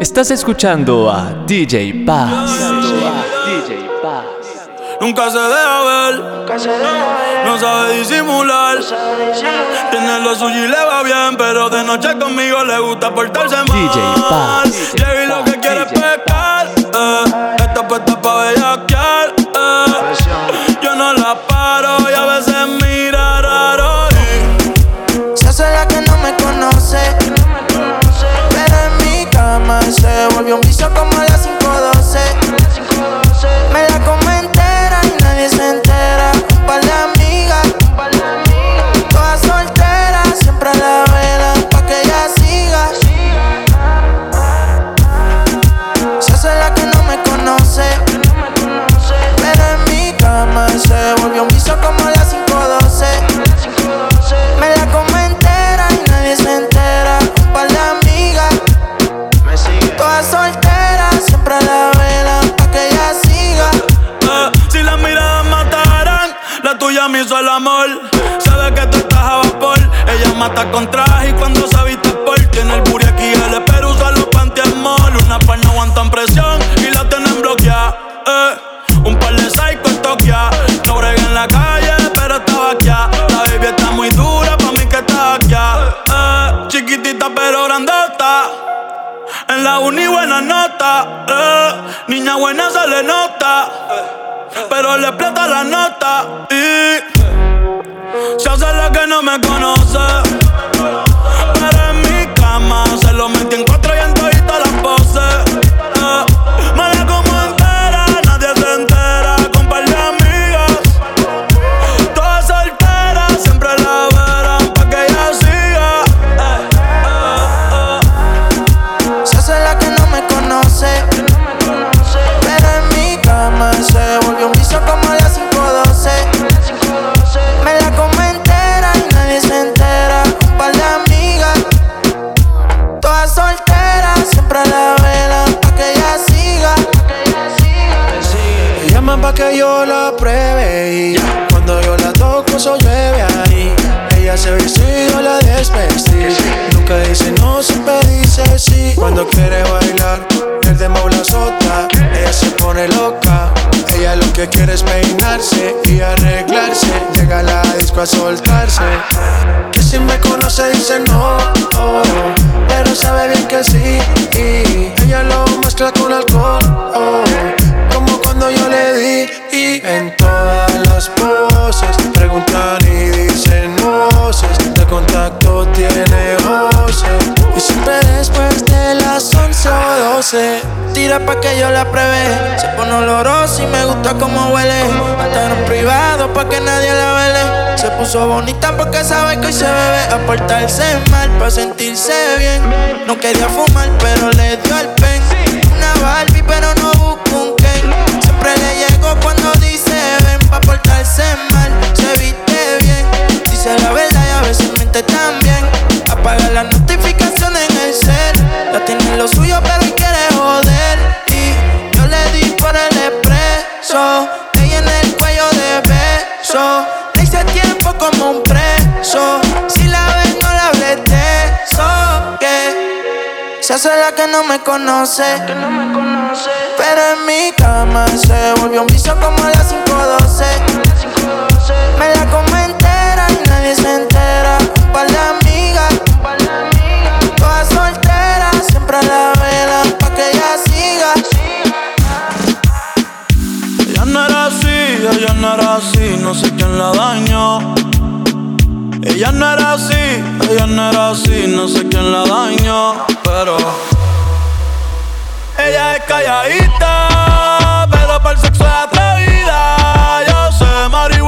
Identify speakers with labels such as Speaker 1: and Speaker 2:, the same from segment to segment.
Speaker 1: Estás escuchando a DJ Paz.
Speaker 2: DJ Paz. Nunca se deja ver, no sabe disimular. Tiene lo suyo y le va bien, pero de noche conmigo le gusta portarse mal.
Speaker 1: DJ Paz.
Speaker 2: Llega y lo que quiere es pescar. Eh. Esta puesta pa'
Speaker 3: 11 o 12 tira pa' que yo la pruebe. Se pone olorosa y me gusta como huele. Hasta en privado pa' que nadie la vele. Se puso bonita porque sabe que hoy se bebe. A portarse mal pa' sentirse bien. No quería fumar pero le dio el pen tiene lo suyo, pero quiere joder. Y yo le di por el expreso. Ella en el cuello de beso. Le hice tiempo como un preso. Si la ves, no la hables de eso. Que se hace la que no me conoce. Que no me conoce. Pero en mi cama se volvió un vicio como a las 5.12. Me la como entera y nadie se. Ella
Speaker 2: no era así, no sé quién la dañó. Ella no era así, ella no era así, no sé quién la dañó, pero ella es calladita, pero para el sexo es atrevida. Yo sé marihuana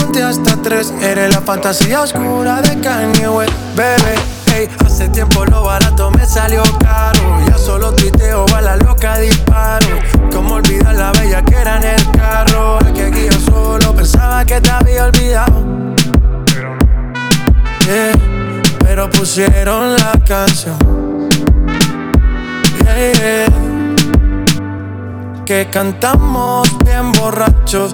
Speaker 4: hasta tres. Eres la fantasía oscura de Kanye West, bebé. Ey, hace tiempo lo barato me salió caro. Ya solo tuiteo, a la loca disparo. Como olvidar la bella que era en el carro. Que aquí yo solo pensaba que te había olvidado. Yeah, pero pusieron la canción. Yeah. Que cantamos bien borrachos,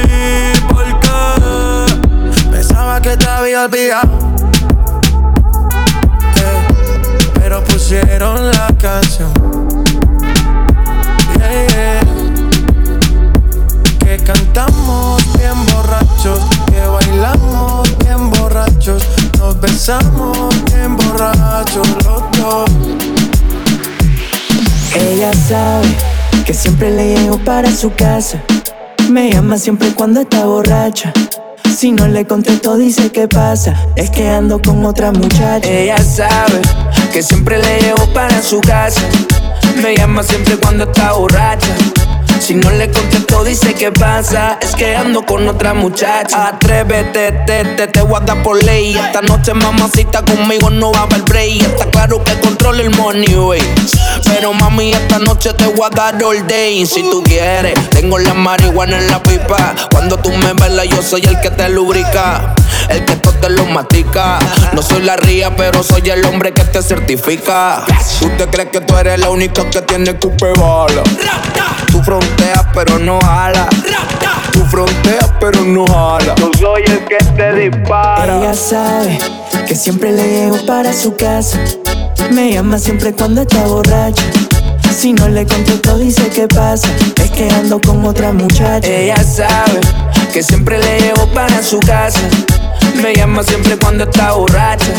Speaker 4: que te había olvidado. Eh, pero pusieron la canción. Yeah. Que cantamos bien borrachos, que bailamos bien borrachos, nos besamos bien borrachos los dos.
Speaker 5: Ella sabe que siempre le llego para su casa. Me llama siempre cuando está borracha. Si no le contesto, dice que pasa. Es que ando con otra muchacha.
Speaker 6: Ella sabe que siempre le llevo para su casa. Me llama siempre cuando está borracha. Si no le contesto, dice que pasa. Es que ando con otra muchacha. Atrévete, te, te, te voy a dar por ley. Esta noche, mamacita, conmigo no va a haber break. Está claro que controlo el money, wey. Pero mami, esta noche te voy a dar all day. Si tú quieres, tengo la marihuana en la pipa. Cuando tú me velas, yo soy el que te lubrica. El que todo te lo matica. No soy la ría, pero soy el hombre que te certifica. Tú te crees que tú eres la única que tiene cupe bala. Tú fronteas, pero no jala. Tú fronteas, pero no jala. Yo soy el que te dispara.
Speaker 5: Ella sabe que siempre le llego para su casa. Me llama siempre cuando está borracha. Si no le contesto, dice que pasa. Es que ando con otra muchacha.
Speaker 6: Ella sabe que siempre le llevo para su casa. Me llama siempre cuando está borracha.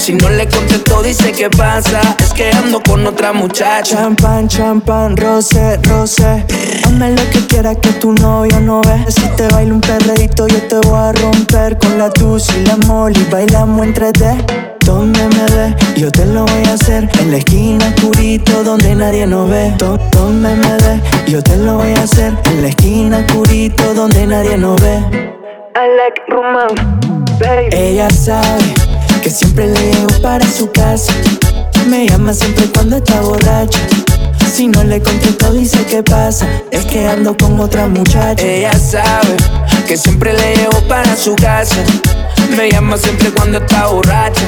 Speaker 6: Si no le contesto, dice que pasa. Es que ando con otra muchacha.
Speaker 5: Champán, champán, roce, roce. Hazme lo que quieras que tu novio no ve. Si te bailo un perreíto, yo te voy a romper con la tus y la moli. Bailamos entre D. Donde me ve, yo te lo voy a hacer En la esquina oscurito donde nadie nos ve Do- Donde me ve, yo te lo voy a hacer En la esquina oscurito donde nadie nos ve I like romance, baby. Ella sabe que siempre le llego para su casa. Me llama siempre cuando está borracha. Si no le contesto, dice que pasa. Es que ando con otra muchacha.
Speaker 6: Ella sabe que siempre le llevo para su casa. Me llama siempre cuando está borracha.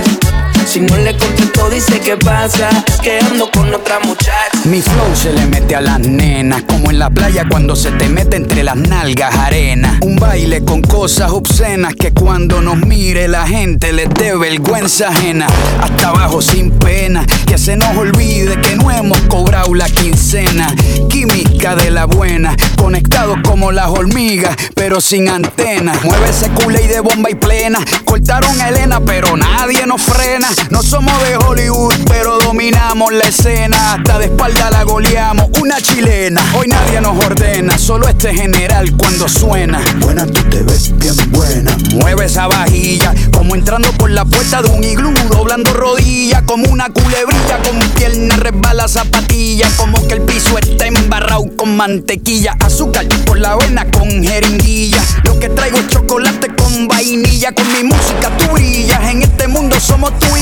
Speaker 6: Si no le contesto, dice que pasa. Que ando con otra muchacha.
Speaker 7: Mi flow se le mete a las nenas, como en la playa cuando se te mete entre las nalgas arena. Un baile con cosas obscenas que cuando nos mire la gente les dé vergüenza ajena. Hasta abajo sin pena, que se nos olvide que no hemos cobrado la quincena. Química de la buena, conectados como las hormigas, pero sin antena. Mueve ese culé de bomba y plena. Cortaron a Elena, pero nadie nos frena. No somos de Hollywood, pero dominamos la escena. Hasta de espalda la goleamos, una chilena. Hoy nadie nos ordena, solo este general cuando suena. Buena, tú te ves bien buena. Mueve esa vajilla, como entrando por la puerta de un iglú, doblando rodillas, como una culebrilla, con pierna resbala zapatilla, como que el piso está embarrado con mantequilla, azúcar por la avena con jeringuilla. Lo que traigo es chocolate con vainilla, con mi música tú brillas. En este mundo somos tú y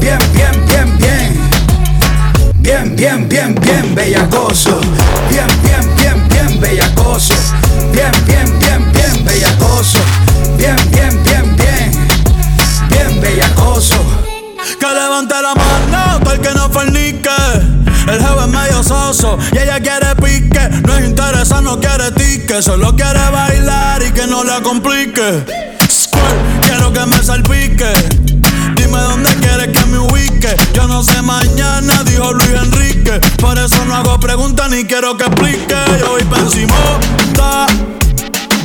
Speaker 7: Bien, bien, bien, bien. Bien, bien, bien, bien bellacoso. Bien, bien, bien, bien bellacoso. Bien, bien, bien, bien bellacoso. Bien, bien, bien, bien. Bien bellacoso.
Speaker 2: Que levante la mano, el que no fornique. El jefe es medio soso y ella quiere pique. No es interesa, no quiere tique. Solo quiere bailar y que no la complique. Squirt, quiero que me salpique. Dime dónde quieres que Yo no sé mañana, dijo Luis Enrique. Por eso no hago preguntas ni quiero que explique. Yo voy pa' encima, ta.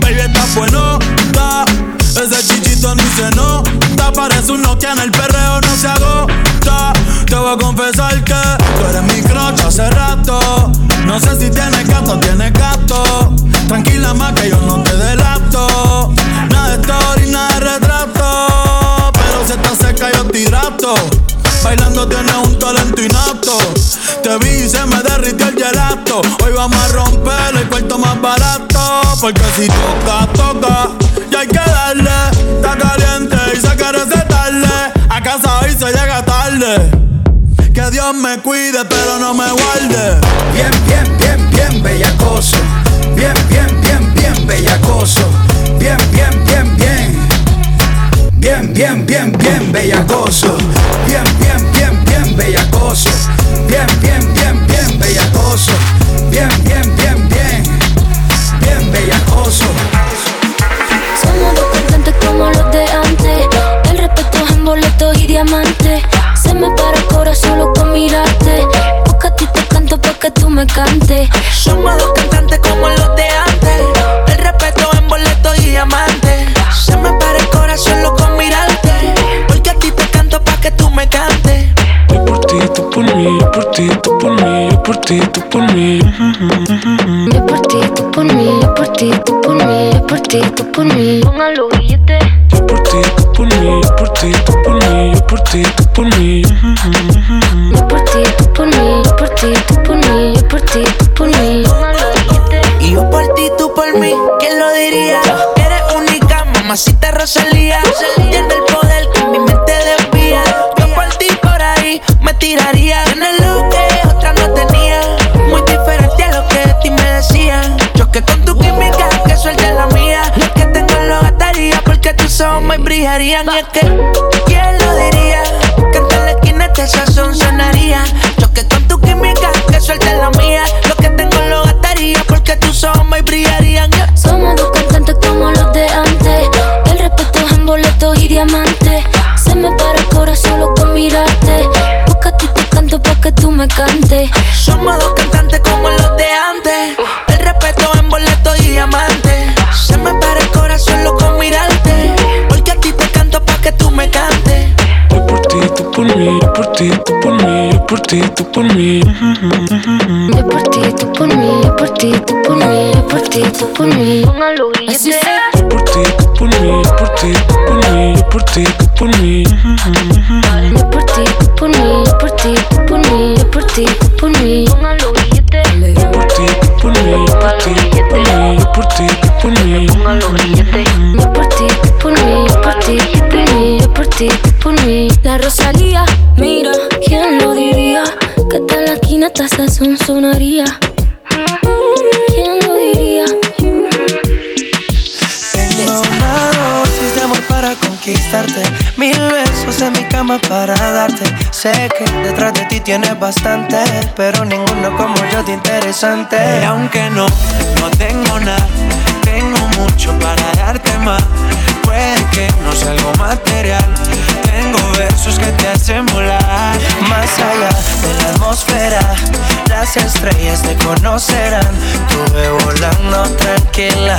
Speaker 2: Baby, está bueno, ta. Ese chichito ni se nota. Parece un Nokia en el perreo, no se agota. Te voy a confesar que tú eres mi crush hace rato. No sé si tienes gato o tienes gato. Tranquila más que yo no te delato. Nada de story, nada de si estás seca yo te hidrato. Bailando tienes un talento innato. Te vi y se me derritió el gelato. Hoy vamos a romper el cuarto más barato. Porque si toca, toca. Y hay que darle. Está caliente y se quiere recetarle. A casa hoy se llega tarde. Que Dios me cuide, pero no me guarde.
Speaker 7: Bien, bien, bien, bien bellacoso. Bien, bien, bien, bien bellacoso. bien, bien, bien bellacoso. Bien, bien, bien, bien bellacoso. Bien, bien, bien, bien bellacoso. Bien, bien, bien, bien, bien
Speaker 8: bellacoso.
Speaker 9: Somos dos cantantes como los de antes. El respeto es en boletos y diamantes. Se me para el corazón solo con mirarte. Porque a ti te canto para que tú me cantes.
Speaker 10: Somos dos cantantes como los de antes por mí, yo por ti, tú por mí, yo por ti, tú por mí.
Speaker 8: Yo por ti, tú por mí, yo por ti, tú por mí, yo por ti, tú por mí. Póngalo billete.
Speaker 10: Yo por ti, tú por mí, yo por ti, tú por mí, yo por ti, tú por mí.
Speaker 8: Yo por ti, tú por mí, yo por ti, tú por mí, yo por ti, tú por mí. Póngalo billete.
Speaker 9: Y yo por ti, tú por mí, ¿quién lo diría? Eres única, mamacita Rosalía. Me brillarían. Y es que, ¿quién lo diría? Que en la esquina este sazón sonaría. Yo que con tu química, que suelte la mía. Lo que tengo lo gastaría porque tus ojos me brillarían. Yeah.
Speaker 8: Somos dos cantantes como los de antes. El respeto es en boletos y diamantes. Se me para el corazón solo con mirarte. Porque a ti te canto pa' que tú me cantes.
Speaker 9: Somos dos ti, tú
Speaker 10: por mí. Yo por ti, tú por mí, yo por ti, tú por mí,
Speaker 8: yo por ti, tú por mí. Póngalo.
Speaker 10: Yo por ti, tú por mí, yo por ti, tú por mí, yo por ti, tú por mí.
Speaker 8: Yo por ti, tú por mí, yo por ti, tú por mí, yo por ti, tú por mí. Póngalo billete.
Speaker 10: Por mí, por ti, por mí, por ti, por mí.
Speaker 8: Yo por ti, por mí, por ti, por mí, yo por ti, por mí. La Rosalía, mira, ¿quién lo diría? Que tal la esquina esta sazón sonaría.
Speaker 11: Mil besos en mi cama para darte. Sé que detrás de ti tienes bastante, pero ninguno como yo de interesante.
Speaker 6: Y aunque no, no tengo nada, tengo mucho para darte más. Puede que no sea algo material, tengo versos que te hacen volar.
Speaker 11: Más allá de la atmósfera, las estrellas te conocerán. Tuve volando tranquila,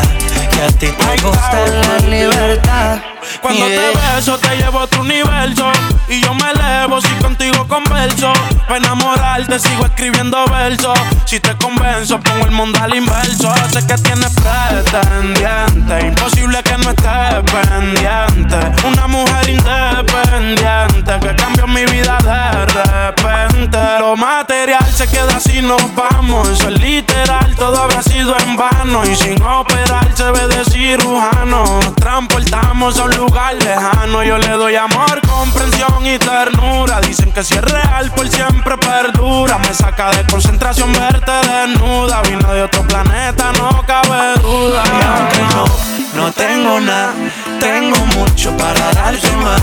Speaker 11: que a ti te gusta la libertad.
Speaker 12: Cuando
Speaker 11: Yeah.
Speaker 12: te beso te llevo a otro universo. Y yo me elevo si contigo converso. Para enamorarte sigo escribiendo versos. Si te convenzo pongo el mundo al inverso. Sé que tienes pretendiente. Imposible que no estés pendiente. Una mujer independiente Que cambió mi vida de repente. Lo material se queda si nos vamos. Eso es literal, todo habrá sido en vano. Y sin operar se ve de cirujano. Nos transportamos a un lugar lejano Yo le doy amor, comprensión y ternura Dicen que si es real por siempre perdura Me saca de concentración verte desnuda Vino de otro planeta, no cabe duda
Speaker 6: Y aunque no, no tengo nada, tengo mucho para darte más.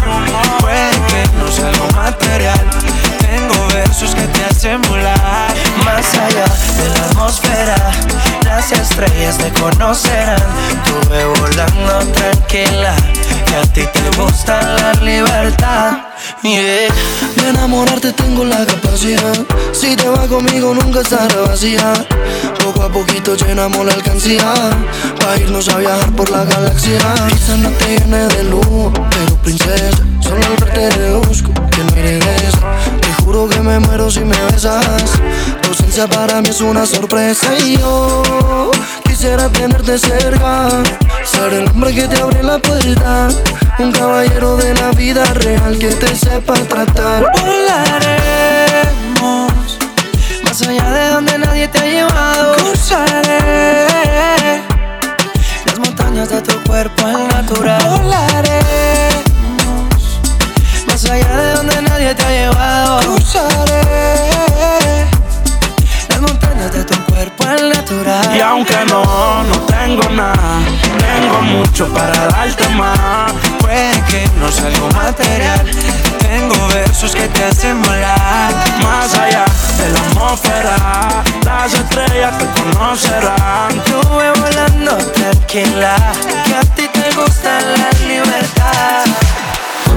Speaker 6: Puede que no sea algo material, tengo versos que te hacen volar.
Speaker 11: Más allá de la atmósfera, las estrellas te conocerán. Tuve volando tranquila, que a ti te gusta la libertad. Yeah. De enamorarte tengo la capacidad. Si te vas conmigo nunca estará vacía. Poco a poquito llenamos la alcancía. Pa' irnos a viajar por la galaxia. Quizás no te de luz, pero princesa, solo al verte deduzco que no regreso. Te juro que me muero si me besas. Tu ausencia para mí es una sorpresa y yo quisiera tenerte cerca. Ser el hombre que te abre la puerta. Un caballero de la vida real que te sepa tratar. Volaremos más allá de donde nadie te ha llevado. Cruzaré las montañas de tu cuerpo al natural. Volaremos más allá de donde nadie te ha llevado. Cruzaré las montañas de tu cuerpo al natural.
Speaker 12: Y aunque no, no tengo nada Tengo mucho para darte más
Speaker 6: Puede que no sea algo material, tengo versos que te hacen volar.
Speaker 12: Más allá de la atmósfera Las estrellas te conocerán
Speaker 11: Estuve volando tranquila, que a ti te gusta la libertad.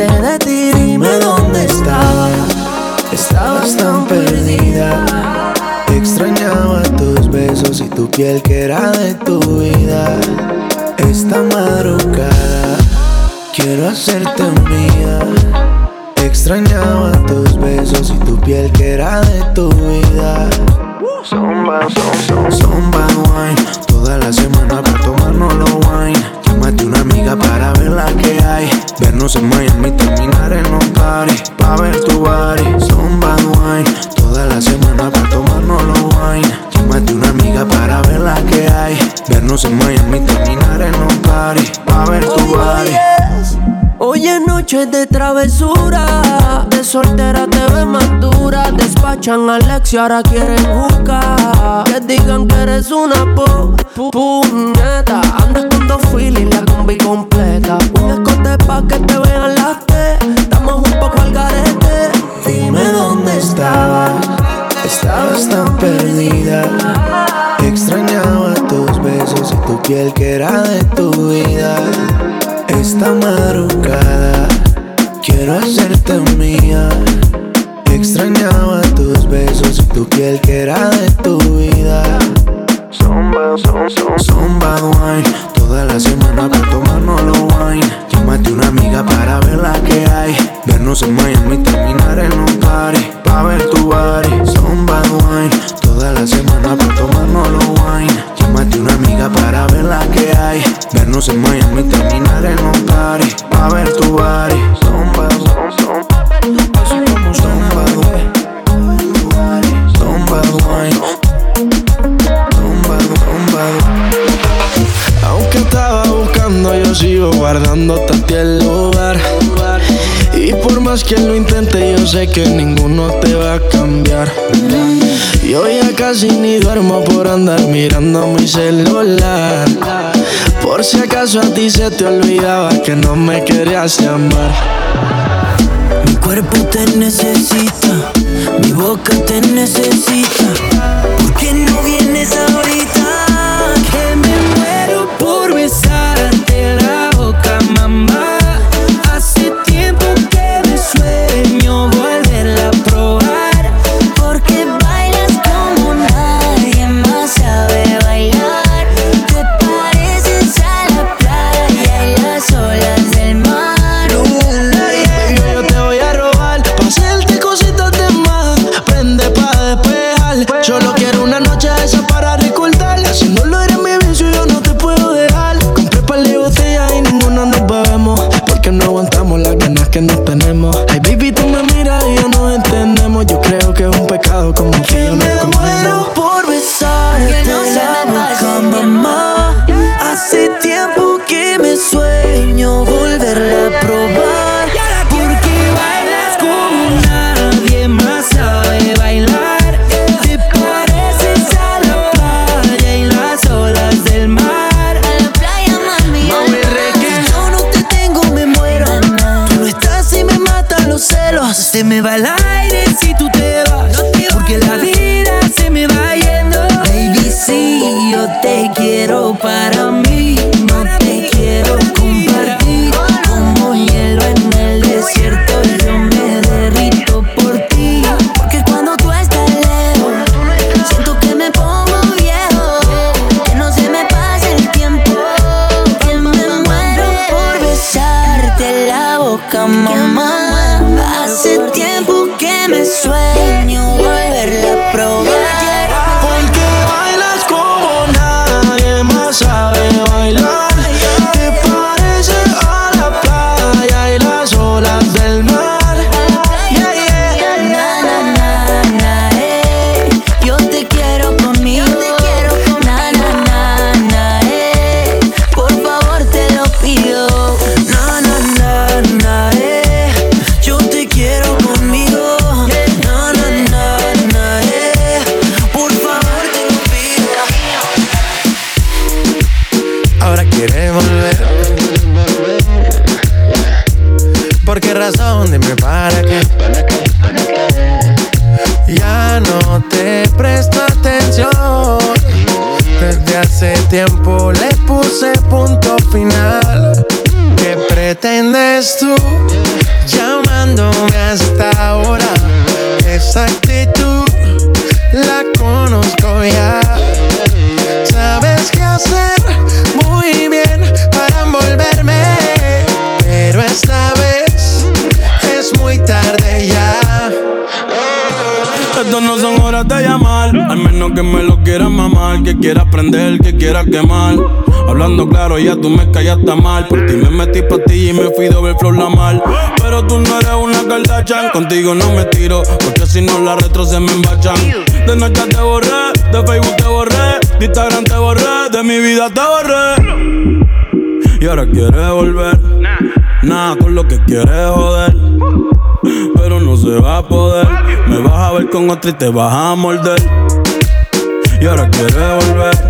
Speaker 13: trate de ti, dime dónde estabas. Estabas tan perdida.
Speaker 6: Extrañaba tus besos y tu piel que era de tu vida. Esta madrugada quiero hacerte mía. Extrañaba tus besos y tu piel que era de tu vida. Zumba, zumba, zumba wine. Toda la semana para tomarnos los wine. Llámate una amiga para ver la que hay. Vernos en Miami, terminar en un party. Pa' ver tu body. Zumba wine. Toda la semana para tomarnos los wine. Llámate una amiga para ver la que hay. Vernos en Miami, terminar en un party. Pa' ver tu body.
Speaker 13: Hoy es noche de travesura, de soltera te ves más dura. Despachan a Alex y ahora quieren jugar. Que digan que eres una po, pu- puñeta. Andas con dos filis, la combi completa. Un escote pa' que te vean las T. Estamos un poco al garete.
Speaker 6: Dime dónde estabas, estabas tan perdida. Extrañaba tus besos y tu piel que era de tu vida. Esta madrugada quiero hacerte mía. Extrañaba tus besos y tu piel que era de tu vida. Zumba, zumba, zumba wine. Toda la semana para tomarnos los wine. Llámate una amiga para ver la que hay. Vernos en Miami, terminar en un party. Pa' ver tu body. Zumba wine. Toda la semana para tomarnos los wine. Llámate una amiga para ver la que hay. Vernos en Miami, terminar en un party. Pa' ver tu body. Zumba, zumba.
Speaker 14: Sigo guardándote a ti el lugar. Y por más que lo intente, yo sé que ninguno te va a cambiar. Yo ya casi ni duermo por andar mirando mi celular. Por si acaso a ti se te olvidaba que no me querías llamar.
Speaker 13: Mi cuerpo te necesita, mi boca te necesita. ¿Por qué no vienes ahorita?
Speaker 14: Me
Speaker 13: va el
Speaker 2: aprender, que quiera quemar. Hablando claro, ya tú me callaste mal. Por ti me metí pa' ti y me fui ver flor la mal. Pero tú no eres una Kardashian, contigo no me tiro, porque si no la retro se me embachan. De noche te borré, de Facebook te borré, de Instagram te borré, de mi vida te borré. Y ahora quieres volver, nada con lo que quieres joder. Pero no se va a poder, me vas a ver con otra y te vas a morder. Y ahora quieres volver,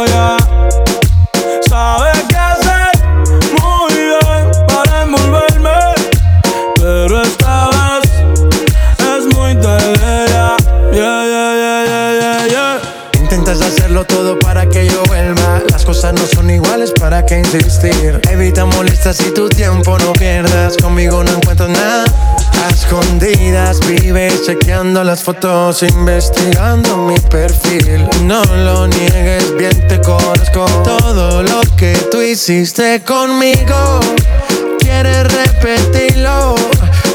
Speaker 4: no son iguales, ¿para qué insistir? Evita molestas y tu tiempo no pierdas. Conmigo no encuentro nada. A escondidas vives chequeando las fotos, investigando mi perfil. No lo niegues, bien te conozco. Todo lo que tú hiciste conmigo, quieres repetirlo.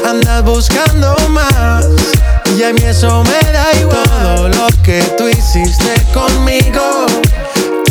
Speaker 4: Andas buscando más. Y a mí eso me da igual. Todo lo que tú hiciste conmigo,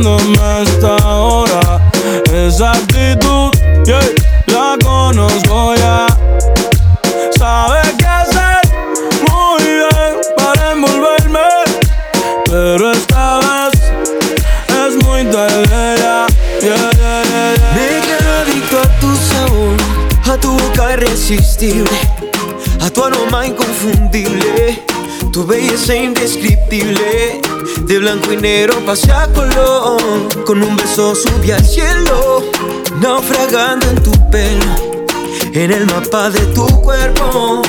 Speaker 2: llamándome a esta hora? Esa actitud, yeah, la conozco ya. Sabes qué hacer muy bien para envolverme, pero esta vez es muy tarde ya. Yeah, yeah.
Speaker 6: Me quedo adicto a tu sabor, a tu boca irresistible, a tu aroma inconfundible, tu belleza indescriptible. De blanco y negro pasé a color, con un beso subí al cielo, naufragando en tu pelo, en el mapa de tu cuerpo.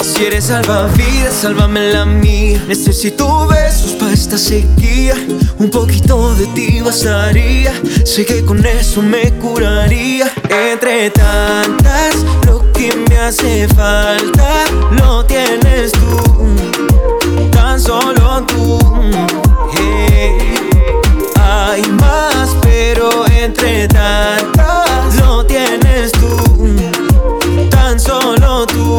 Speaker 6: Si eres salvavidas, sálvame la mía. Necesito besos para esta sequía. Un poquito de ti bastaría. Sé que con eso me curaría. Entre tantas, lo que me hace falta lo tienes tú. Tan solo tú. Hey. Hay más, pero entre tantas, lo tienes tú. Tan solo tú.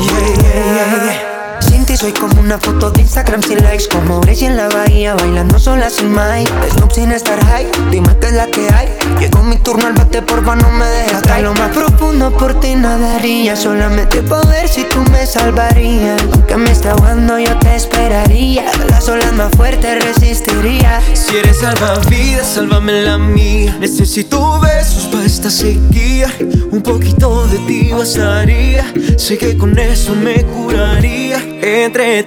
Speaker 6: Yeah, yeah, yeah.
Speaker 15: Sin ti soy como una foto de Instagram sin likes Como Gracie en la bahía bailando sola sin Mike Snoop sin estar high, dime qué es la que hay Llegó mi turno al bate, porfa no me dejes lo más profundo por ti nadaría Solamente poder si tú me salvarías Aunque me esté ahogando yo te esperaría Las olas más fuertes resistiría
Speaker 6: Si eres salvavidas, sálvame la mía. Necesito besos para esta sequía. Un poquito de ti bastaría. Sé que con eso me curaría. Entre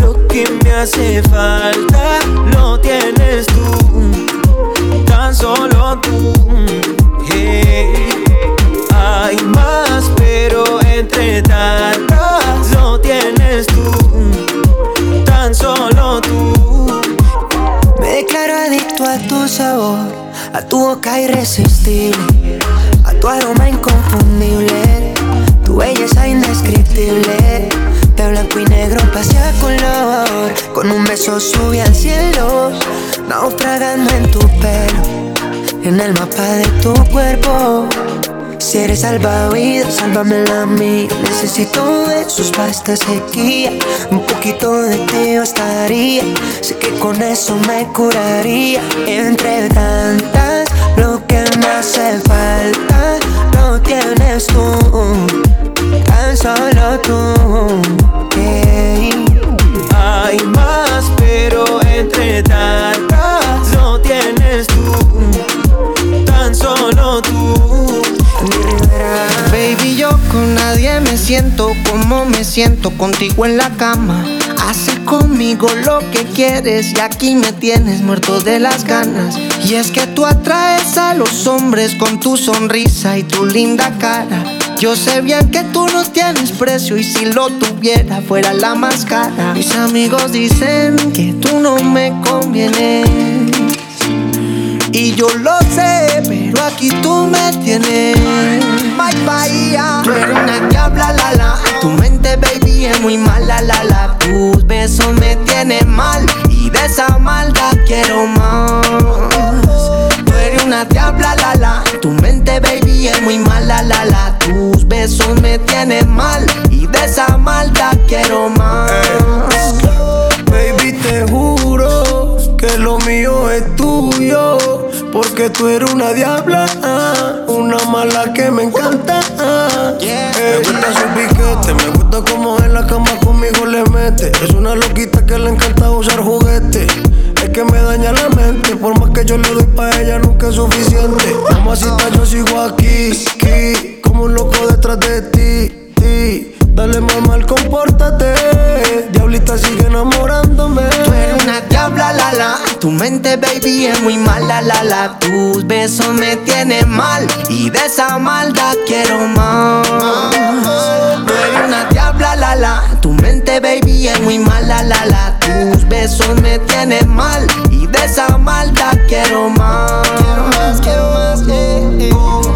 Speaker 6: lo que me hace falta lo tienes tú. Tan solo tú. Hey. Hay más, pero entre tantas lo tienes tú. Tan solo tú.
Speaker 15: Me declaro adicto a tu sabor, a tu boca irresistible, a tu aroma inconfundible, tu belleza indescriptible. Blanco y negro pasé a color, con un beso subí al cielo, naufragando en tu pelo, en el mapa de tu cuerpo. Si eres salvavidas, sálvamela a mí. Necesito de sus esta sequía. Un poquito de ti bastaría. Sé que con eso me curaría. Entre tantas, lo que me hace falta lo tienes tú. Hay más, pero entre tantas, lo tienes tú. Tan solo tú.
Speaker 16: Baby, yo con nadie me siento como me siento contigo en la cama. Haces conmigo lo que quieres y aquí me tienes muerto de las ganas. Y es que tú atraes a los hombres con tu sonrisa y tu linda cara. Yo sé bien que tú no tienes precio y si lo tuviera fuera la más cara. Mis amigos dicen que tú no me convienes. Y yo lo sé, pero aquí tú me tienes. Bye bye, Tú eres una diabla, la la. Tu mente, baby, es muy mala, la la. Tus besos me tienen mal. Y de esa maldad quiero más. Una diabla, la la. Tu mente, baby, es muy mala, la la. Tus besos me tienen mal. Y de esa maldad quiero más.
Speaker 17: Baby, te juro que lo mío es tuyo. Porque tú eres una diabla, una mala que me encanta. Me gusta su piquete, me como en la cama conmigo le mete. Es una loquita que le encanta usar juguete. Es que me daña la mente, por más que yo le doy pa' ella nunca es suficiente. Mamacita, yo sigo aquí, aquí, como un loco detrás de ti, ti. Dale mamá, compórtate. Diablita sigue enamorándome.
Speaker 16: Tú eres una diabla, la la. Tu mente, baby, es muy mala, la la. Tus besos me tienen mal. Y de esa maldad quiero más. Tú eres una diabla, la la. Tu mente, baby, es muy mala, la la. Tus besos me tienen mal. Y de esa maldad quiero más. Quiero más, quiero más, eh, eh.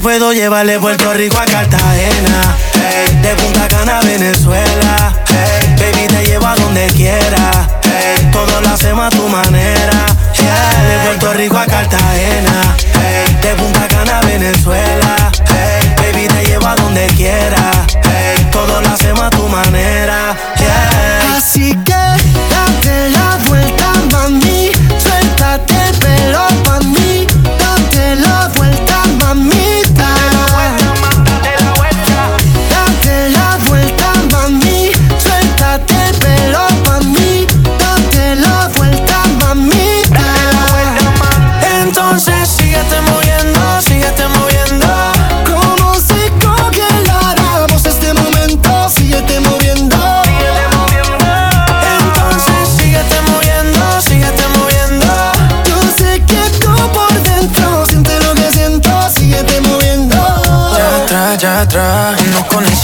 Speaker 6: puedo llevar de Puerto Rico a Cartagena, hey, de Punta Cana a Venezuela, hey, baby te llevo a donde quiera, hey, todo lo hacemos a tu manera, yeah, de Puerto Rico a Cartagena, hey, de Punta Cana a Venezuela, hey, baby te llevo a donde quiera, hey, todo lo hacemos a tu manera, yeah.
Speaker 16: Así que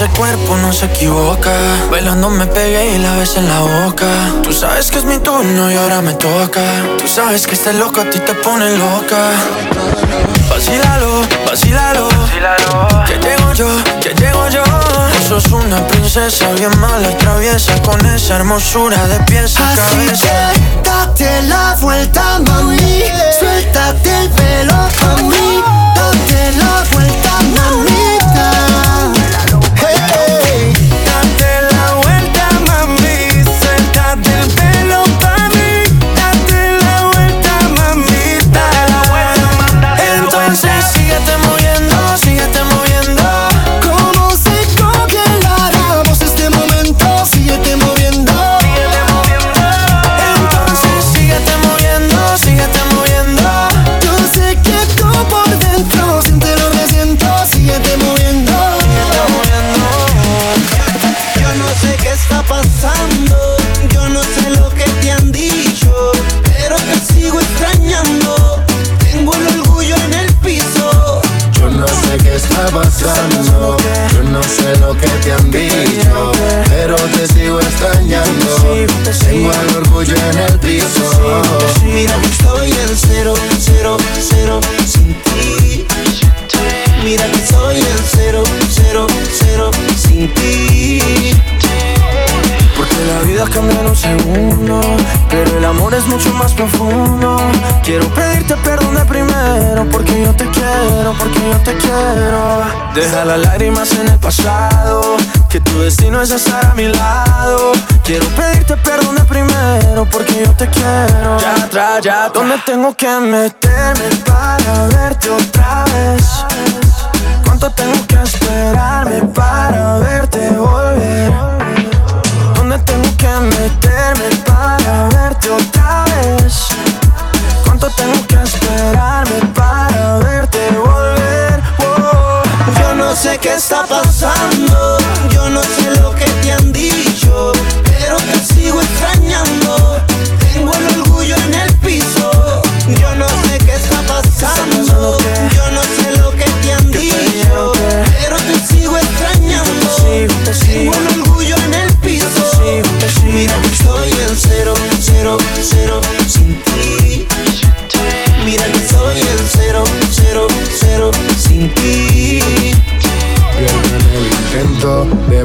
Speaker 18: ese cuerpo no se equivoca. Bailando me pegué y la ves en la boca. Tú sabes que es mi turno y ahora me toca. Tú sabes que este loco a ti te pone loca. vacílalo, vacílalo. Que llego yo, que llego yo. Sos una princesa bien mala, traviesa con esa hermosura de pies a
Speaker 19: Así
Speaker 18: cabeza.
Speaker 19: que date la vuelta, mami. Suéltate el pelo pa' mí. Date la vuelta, mamita. Yo no sé lo que te han dicho. Pero te sigo extrañando. Tengo el orgullo en el piso.
Speaker 4: Yo no sé qué está pasando, yo no sé lo que te han dicho, pero te sigo extrañando. Tengo el orgullo en el piso.
Speaker 19: Mira que estoy en cero, cero, cero
Speaker 18: mucho más profundo. Quiero pedirte perdón de primero, porque yo te quiero, porque yo te quiero. Deja las lágrimas en el pasado, que tu destino es estar a mi lado. Quiero pedirte perdón de primero, porque yo te quiero. Ya atrás, ya ¿Dónde tengo que meterme para verte otra vez? ¿Cuánto tengo que esperarme para verte volver? ¿Dónde tengo que meterme para verte otra vez? ¿Cuánto tengo que esperarme para verte volver? Oh.
Speaker 19: Yo no sé qué está pasando. Yo no sé lo que te han dicho.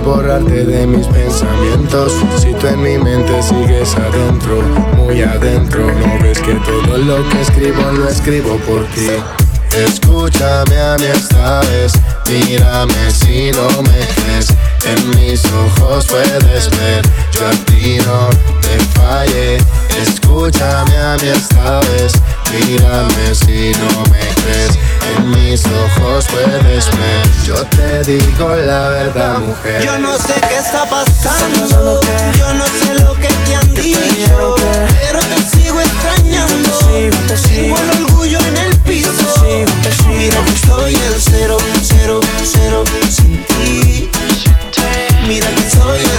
Speaker 4: Borrarte de mis pensamientos. Si tú en mi mente sigues adentro, muy adentro, no ves que todo lo que escribo lo escribo por ti. Escúchame a mí esta vez, mírame si no me crees. En mis ojos puedes ver, yo a ti no te fallé. Escúchame a mí esta vez, mírame si no me crees. En mis ojos puedes ver, yo te digo la verdad, mujer.
Speaker 19: Yo no sé qué está pasando. Yo no sé lo que te han dicho. Pero te sigo extrañando. Tengo el orgullo en el piso. Mira que estoy en cero, cero, cero sin ti. Mira que soy el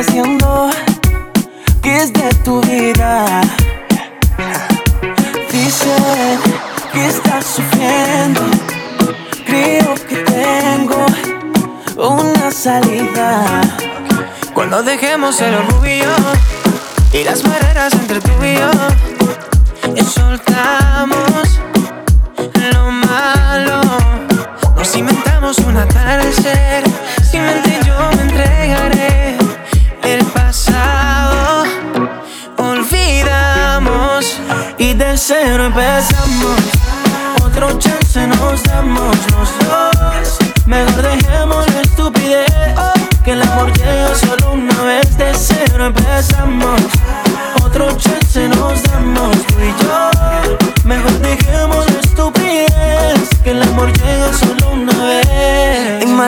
Speaker 16: haciendo? ¿Qué es de tu vida? Dicen que estás sufriendo, creo que tengo una salida.
Speaker 6: Cuando dejemos el orgullo y las barreras entre tú y yo, y soltamos lo malo. Nos inventamos un atardecer,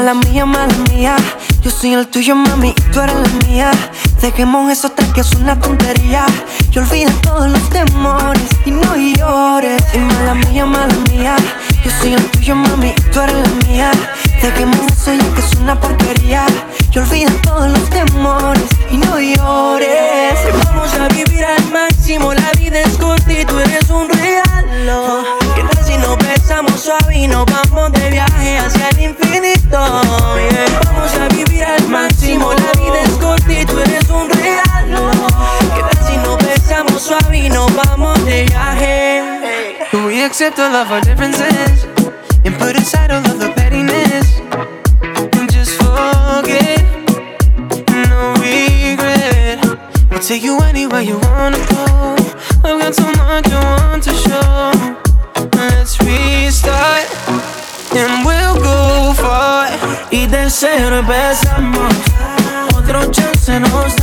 Speaker 15: Mala mía, mala mía. Yo soy el tuyo, mami, y tú eres la mía. Dejemos eso hasta que es una tontería. Yo olvido todos los temores y no llores. Y mala mía, mala mía. Yo soy el tuyo, mami, y tú eres la mía. Dejemos eso ya que es una porquería. Yo olvido todos los temores y no llores.
Speaker 16: Vamos a vivir al máximo, la
Speaker 20: vida es corta y tú eres un regalo suave
Speaker 6: y nos vamos de viaje hacia el
Speaker 20: infinito. Vamos a vivir al máximo, la vida es corta y tú eres un regalo. ¿Qué tal si nos besamos suave y nos vamos de viaje? Hey. We accept all of our differences and put aside all of the pettiness and just forget, no regret. We'll take you anywhere you wanna go. I've got so
Speaker 6: much I want to show. Empezamos. Otro chance nos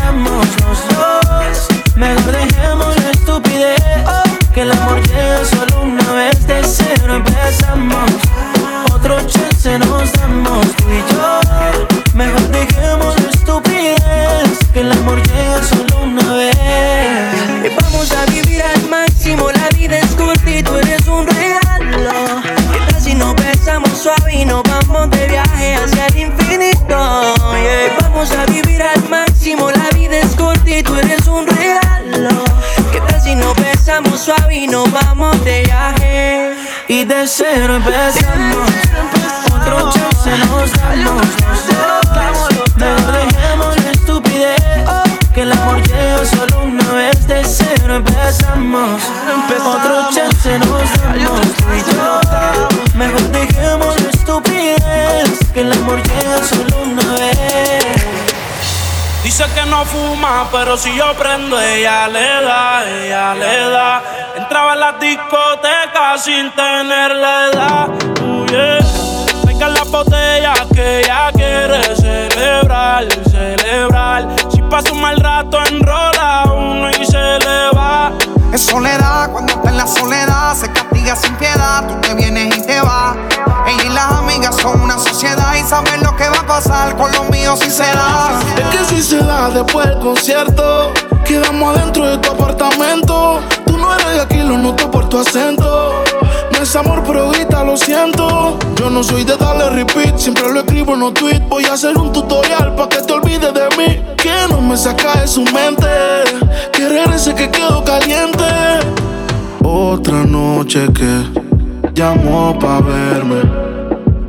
Speaker 6: empezamos. Otro chance nos damos. Mejor dejemos la estupidez. Que el amor llega solo una vez. De cero empezamos. Otro chance nos damos. Mejor dejemos la estupidez. Que el amor llega solo una vez.
Speaker 12: Dice que no fuma, pero si yo prendo, ella le da, ella le da. Entraba en la discoteca sin tener la edad. Uh, yeah. Traigan la botella que ella quiere celebrar, celebrar. Si pasa un mal rato, enrola uno y se le va.
Speaker 21: Es soledad, cuando está en la soledad, se castiga sin piedad. Tú te vienes y te vas. Ella y las amigas son una sociedad y saben lo que va a pasar con los míos si se da.
Speaker 6: Es que si se da después del concierto, quedamos adentro de tu apartamento. Aquí, lo noto por tu acento. No es amor, pero grita, lo siento. Yo no soy de darle repeat, siempre lo escribo en los tweets. Voy a hacer un tutorial para que te olvides de mí. Que no me saca de su mente. Que regrese que quedo caliente. Otra noche que llamó pa' verme.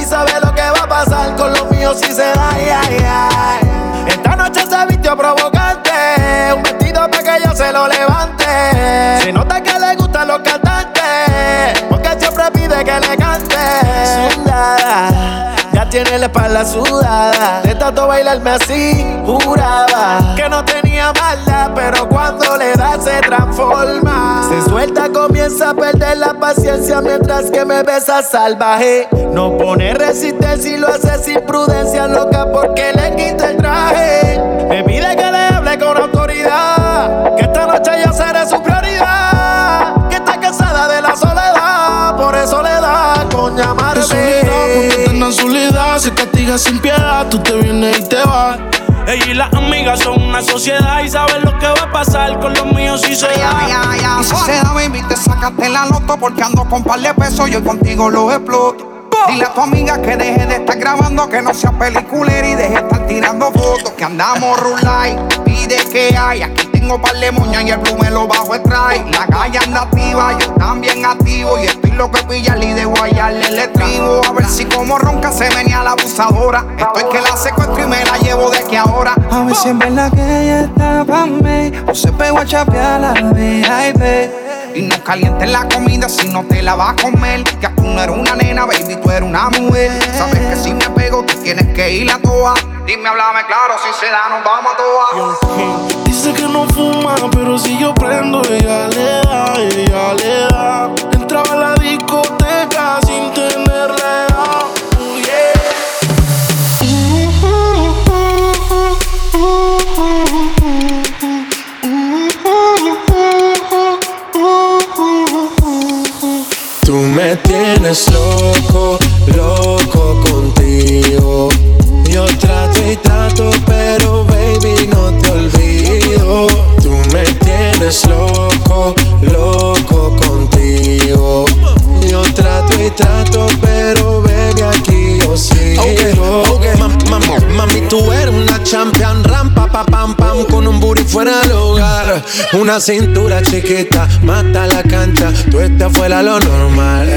Speaker 22: y sabe lo que va a pasar con los míos si se da. ay, ay. Esta noche se vistió provocante, un vestido para que ella se lo levante. Se nota que le gustan los cantantes, porque siempre pide que le cante. Sudada, ya tiene la espalda sudada. De tanto bailarme así, juraba que no tenía maldad, pero cuando le da se transforma. Se suelta, comienza a perder la paciencia mientras que me besa salvaje. No pone resistencia y lo hace sin prudencia, loca, porque le quita el traje. Me pide que le hable con autoridad, que esta noche yo seré su prioridad.
Speaker 6: Se castiga sin piedad. Tú te vienes y te vas.
Speaker 12: Ella y las amigas son una sociedad y saben lo que va a pasar con los míos si se da.
Speaker 21: Y si se da, baby, te sacaste la loto porque ando con par de pesos, yo contigo lo exploto. Dile a tu amiga que deje de estar grabando, que no sea peliculera y deje de estar tirando fotos. Que andamos rulay, pide que hay. Aquí tengo par de moñas y el blue me lo bajo extrae. La calle anda activa, yo también activo. Y estoy loco de pillarle y de guayarle el estribo. A ver si como ronca se venía la abusadora. Estoy que la secuestro y me la llevo de aquí ahora.
Speaker 20: A ver si en verdad que ella está pa' mí O se pegó a chapear la VIP
Speaker 21: Y no calientes la comida si no te la vas a comer. Que tú no eres una nena, baby, tú eres una mujer. Sabes que si me pego, tú tienes que ir a toa. Dime, háblame claro, si se da, nos vamos a toa.
Speaker 6: Dice que no fuma, pero si yo prendo, ella le da, ella le da. Entraba a la discoteca
Speaker 4: tienes loco, loco contigo. Yo trato y trato, pero baby no te olvido. Tú me tienes loco, loco contigo. Yo trato y trato, pero baby aquí yo sigo.
Speaker 22: Okay, mami, tú eres una champion, rampa, pa, pam, pam, con un booty fuera del hogar. Una cintura chiquita, mata la cancha, tú estás fuera lo normal.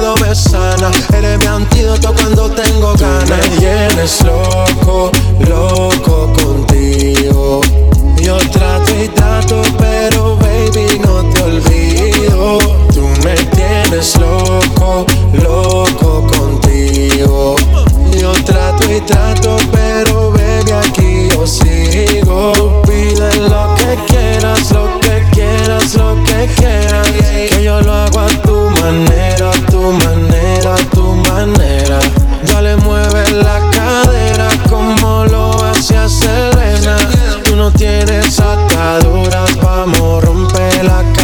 Speaker 22: me. Eres mi antídoto cuando tengo ganas.
Speaker 4: Me tienes loco, loco contigo. Yo trato y trato, pero baby no te olvido. Tú me tienes loco, loco contigo. Yo trato y trato, pero baby aquí yo sigo. Tú pide lo que quieras, lo que quieras, lo que quieras. Que yo lo hago a tu tu manera, tu manera, tu manera. Ya le mueves la cadera
Speaker 23: como lo hacía Serena. Tú no tienes ataduras, vamos, rompe la cadera.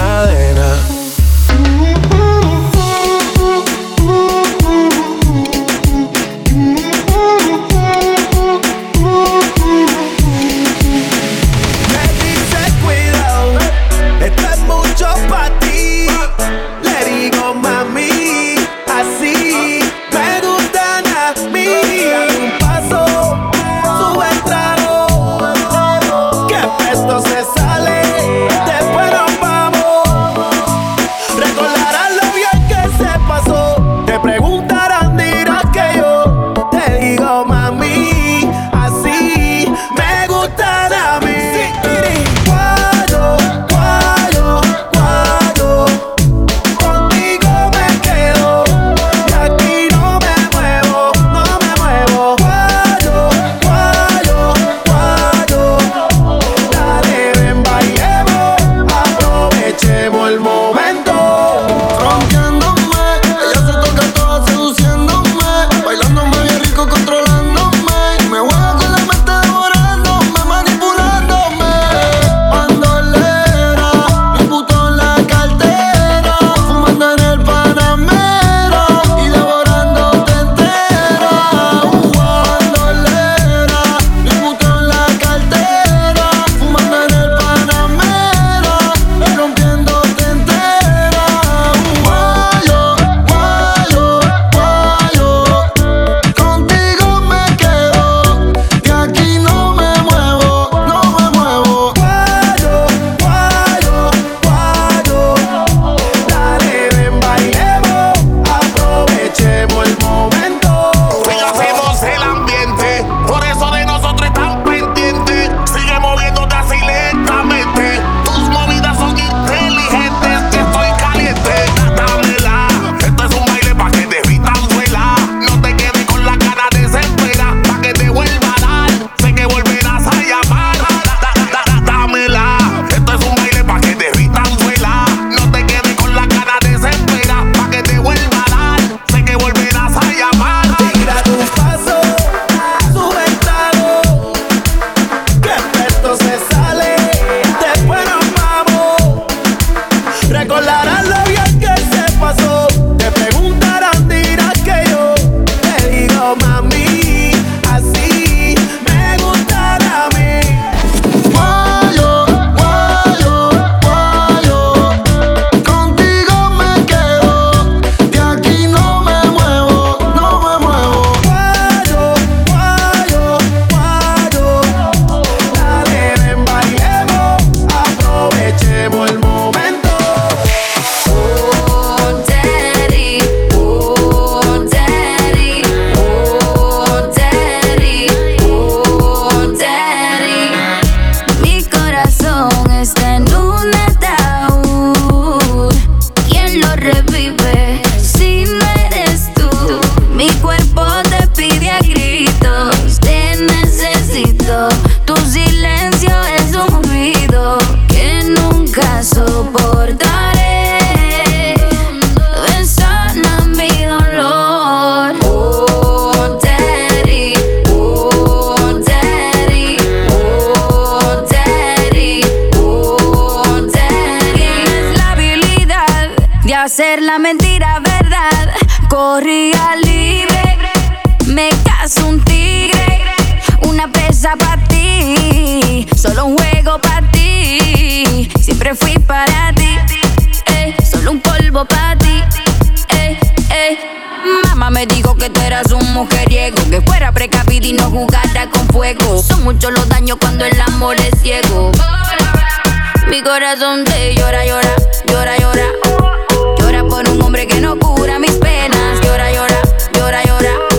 Speaker 23: Que fuera precavido y no jugara con fuego. Son muchos los daños cuando el amor es ciego. Mi corazón te llora, llora, llora, llora. Llora por un hombre que no cura mis penas. Llora, llora, llora. Llora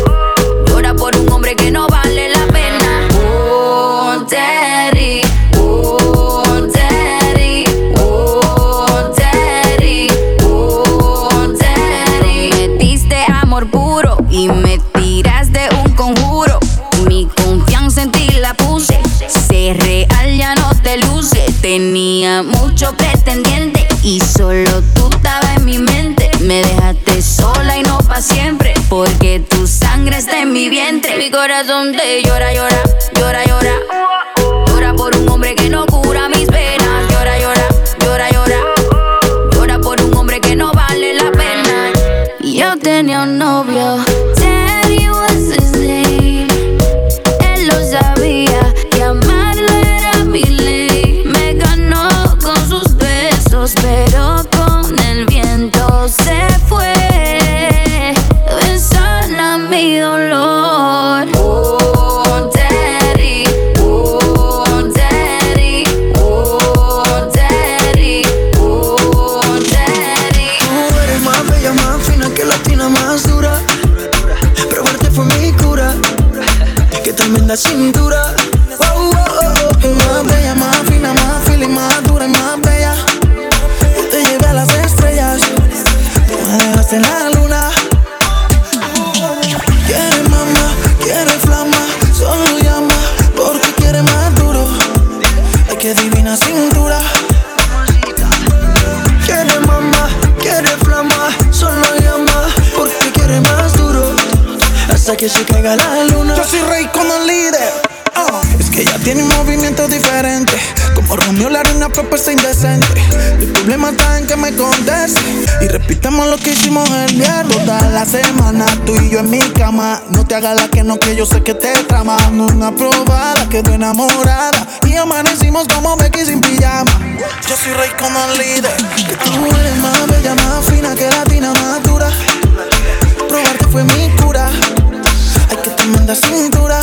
Speaker 23: Mucho pretendiente y solo tú estabas en mi mente. Me dejaste sola y no pa' siempre. Porque tu sangre está en mi vientre. Mi corazón te llora, llora, llora, llora. Llora por un hombre que no
Speaker 24: Tremenda cintura. Oh, oh, oh. Más bella, más fina, más feliz, más dura y más bella. Te llevé a las estrellas. Tú me dejaste en la luna. Quiere mamá, quiere flama, solo llama porque quiere más duro. Ay, qué divina cintura. Quiere mamá, quiere flama, solo llama porque quiere más duro. Hasta que se caiga la propuesta indecente. El problema está en que me conteste. Y repitamos lo que hicimos el viernes. Toda la semana, tú y yo en mi cama. No te hagas la que no, que yo sé que te trama. Una probada, quedó enamorada. Y amanecimos como Becky sin pijama. Yo soy rey como el líder. Que tú eres más bella, más fina que latina, más dura. Probarte fue mi cura. Hay que tremenda cintura.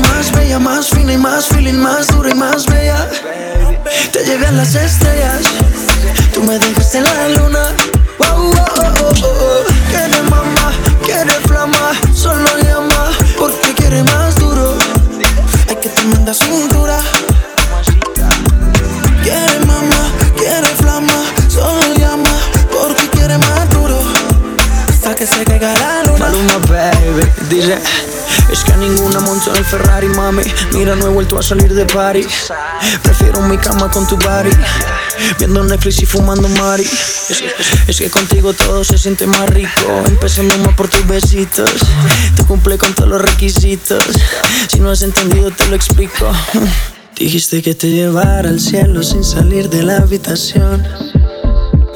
Speaker 24: Más bella, más fina y más feeling, más dura y más bella. Te llevé a las estrellas. Tú me dejaste la luna. Oh, oh, oh, oh. Quiere mamá, quiere flama, solo llama porque quiere más duro. Hay que tremenda cintura. Quiere mamá, quiere flama, solo llama porque quiere más duro. Hasta que se caiga la luna.
Speaker 6: Maluma, baby, dice Es que a ninguna monto en Ferrari, mami. Mira, no he vuelto a salir de party Prefiero mi cama con tu body Viendo Netflix y fumando Mari. Es que, es que contigo todo se siente más rico. Empecemos más por tus besitos. Tú cumple con todos los requisitos. Si no has entendido te lo explico. Dijiste que te llevara al cielo sin salir de la habitación.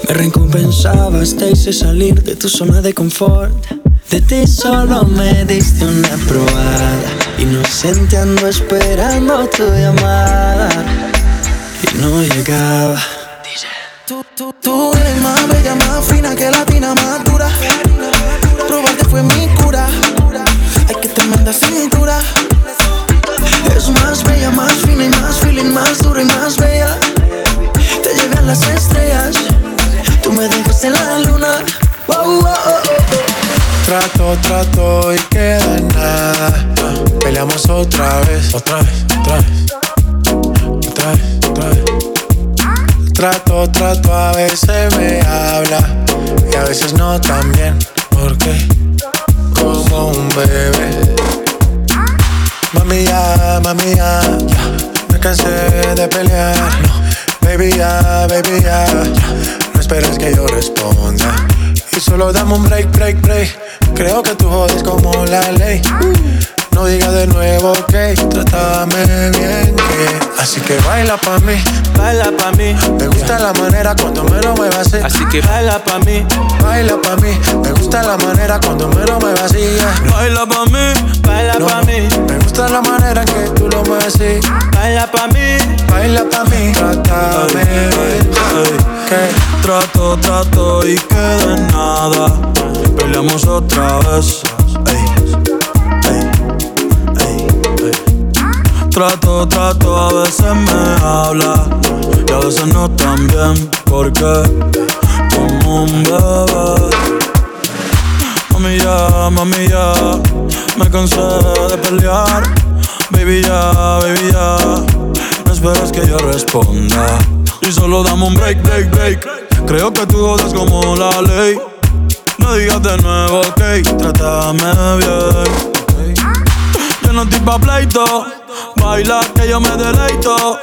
Speaker 6: Me recompensabas, te hice salir de tu zona de confort. De ti solo me diste una probada. Inocente ando esperando tu llamada. Y no llegaba.
Speaker 24: Tú, tú, eres más bella, más fina que latina, más dura. Probarte fue mi cura. Ay, que tremenda cintura. Es más bella, más fina y más feeling, más dura y más bella. Te llevé a las estrellas. Tú me dejaste en la luna. Oh, oh, oh.
Speaker 4: Trato, trato y queda nada. Peleamos otra vez, otra vez, otra vez. Otra vez, otra vez. Trato, trato, a veces me habla y a veces no tan bien. Porque como un bebé. Mami ya, mami ya, me cansé de pelear. Baby ya, baby ya, no esperes que yo responda. Y solo dame un break, break, break. Creo que tú jodes como la ley. No digas de nuevo que trátame bien, Así que baila pa' mí, baila pa' mí. Me gusta la manera cuando me lo muevas así. Así que baila pa' mí, baila pa' mí. Me gusta la manera cuando me lo muevas así.
Speaker 2: Baila pa' mí, baila pa' mí.
Speaker 4: Me gusta la manera que tú lo mueves así.
Speaker 2: Baila pa' mí,
Speaker 4: baila pa' mí. Trátame bien,
Speaker 2: que trato, trato y que de nada. Peleamos otra vez. Trato, trato, a veces me habla y a veces no tan bien, porque como un bebé. Mami ya, mami ya, me cansé de pelear. Baby ya, baby ya, no esperes que yo responda. Y solo dame un break, break, break. Creo que tú jodas como la ley. No digas de nuevo, ok, trátame bien. Yo no estoy pa' pleito Baila que yo me deleito.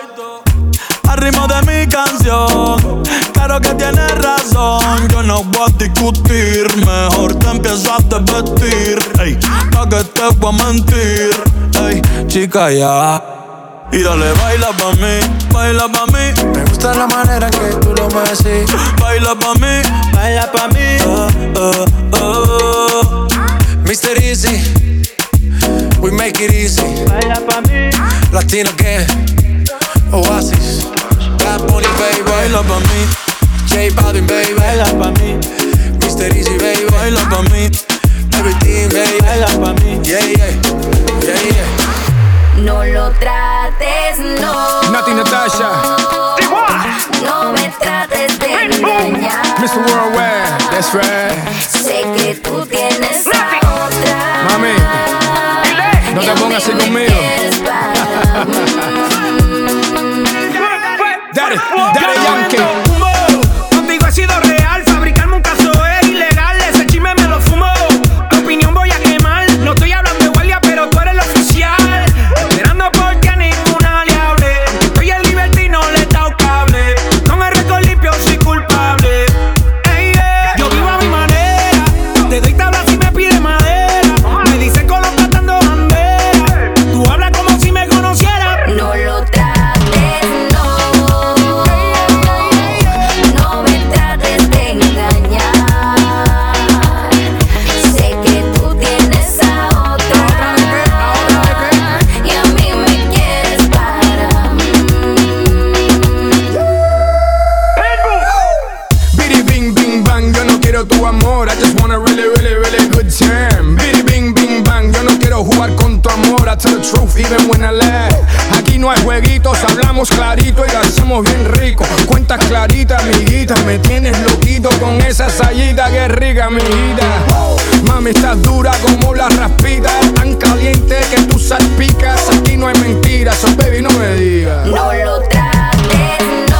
Speaker 2: Al ritmo de mi canción, claro que tienes razón. Yo no voy a discutir, mejor te empiezo a desvestir. Ey, pa' que te voy a mentir. Ey, chica, ya. Y dale, baila pa' mí, baila pa' mí.
Speaker 4: Me gusta la manera que tú lo mueves así.
Speaker 2: Baila pa' mí, baila pa' mí. Oh, oh, oh.
Speaker 4: Mr. Easy. We make it easy.
Speaker 2: Baila pa' mí.
Speaker 4: Latino gang. Oasis. Bad Bunny, baby.
Speaker 2: Baila pa' mí.
Speaker 4: J Balvin, baby.
Speaker 2: Baila pa' mí.
Speaker 4: Mr. Easy, baby.
Speaker 2: Baila pa' mí.
Speaker 4: Everything, baby.
Speaker 2: Baila pa' mí.
Speaker 4: Yeah, yeah. Yeah, yeah.
Speaker 23: No lo trates, no.
Speaker 7: Nati Natasha.
Speaker 23: No me trates de engañar.
Speaker 7: Mr. Worldwide, that's right.
Speaker 23: Sé que tú tienes a otra.
Speaker 7: Mami. No te pongas así conmigo. Dale, dale, Yankee. Claritas, amiguita, me tienes loquito con esa sayita que rica, amiguita. Mami, estás dura como la raspita, tan caliente que tú salpicas. Aquí no hay mentiras, so baby, no me digas.
Speaker 23: No lo trates.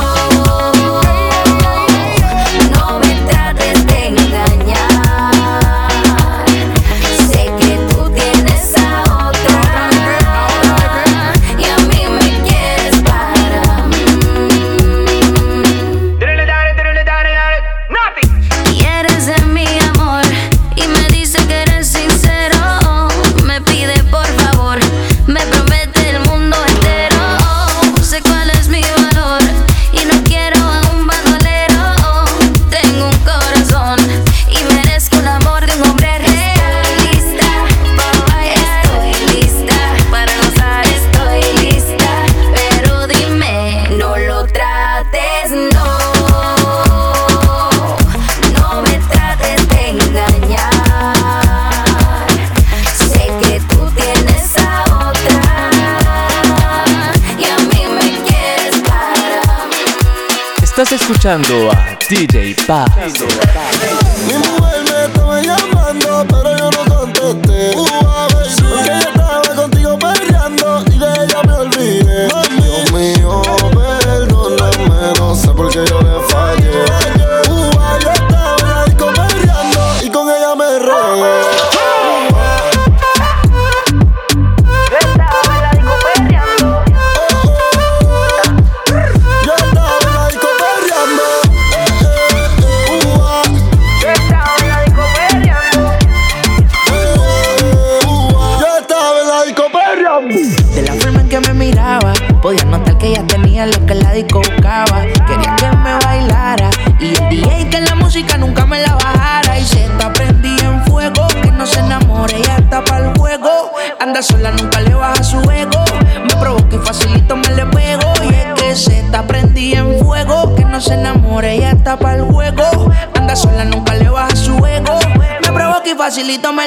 Speaker 17: Estás escuchando a DJ Paz.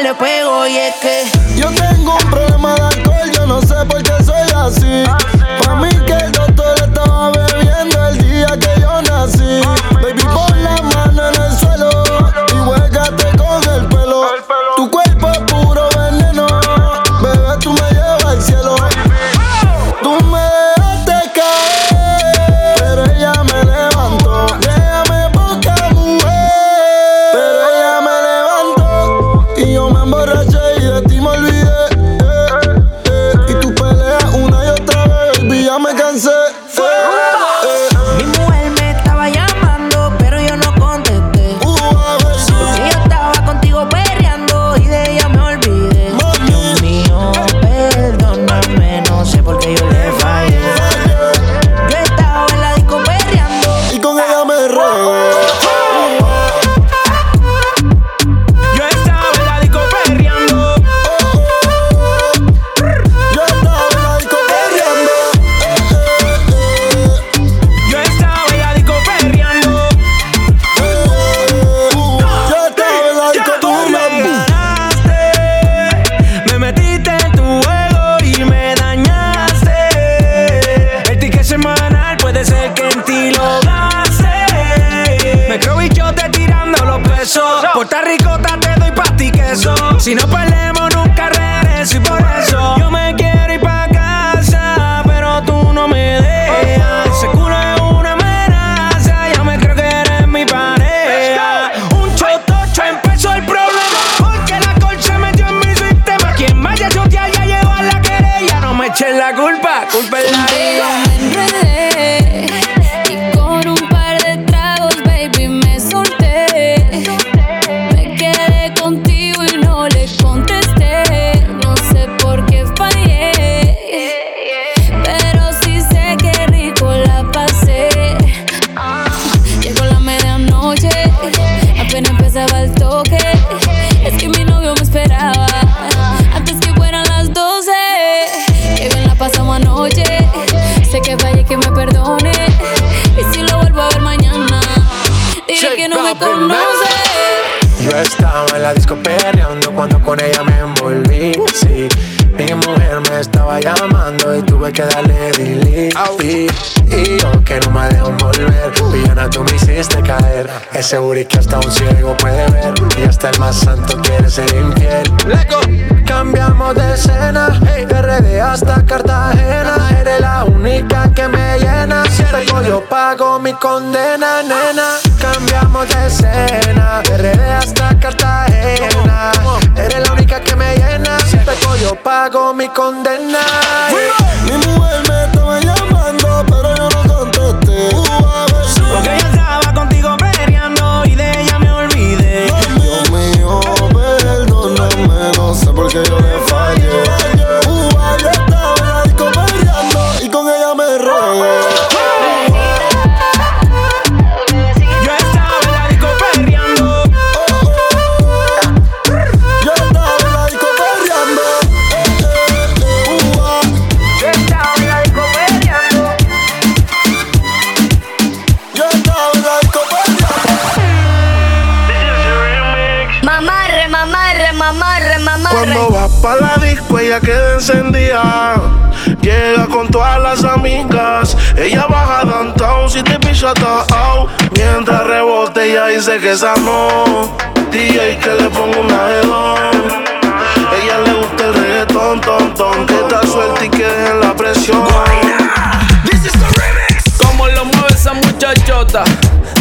Speaker 22: le
Speaker 25: pego y
Speaker 26: es que. la
Speaker 4: disco perreando cuando con ella me envolví. Sí, mi mujer me estaba llamando y tuve que darle delete. Y yo que no me dejo volver Villana, tú me hiciste caer. Es seguro que hasta un ciego puede ver. Y hasta el más santo quiere ser infiel. Cambiamos de escena. De RD hasta Cartagena. Eres la única que me llena. Si pego yo pago mi condena, nena. Cambiamos de escena. De RD hasta Cartagena. Eres la única que me llena. Si pego yo pago mi condena.
Speaker 17: Mi mujer
Speaker 27: queda encendida. Llega con todas las amigas. Ella baja downtown si te pisa out. Mientras rebote, ella dice que esa no. DJ que le pongo una hedón. Ella le gusta el reggaetón, ton, ton. Que está suelta y que en la presión. This is the remix.
Speaker 12: Como lo mueve esa muchachota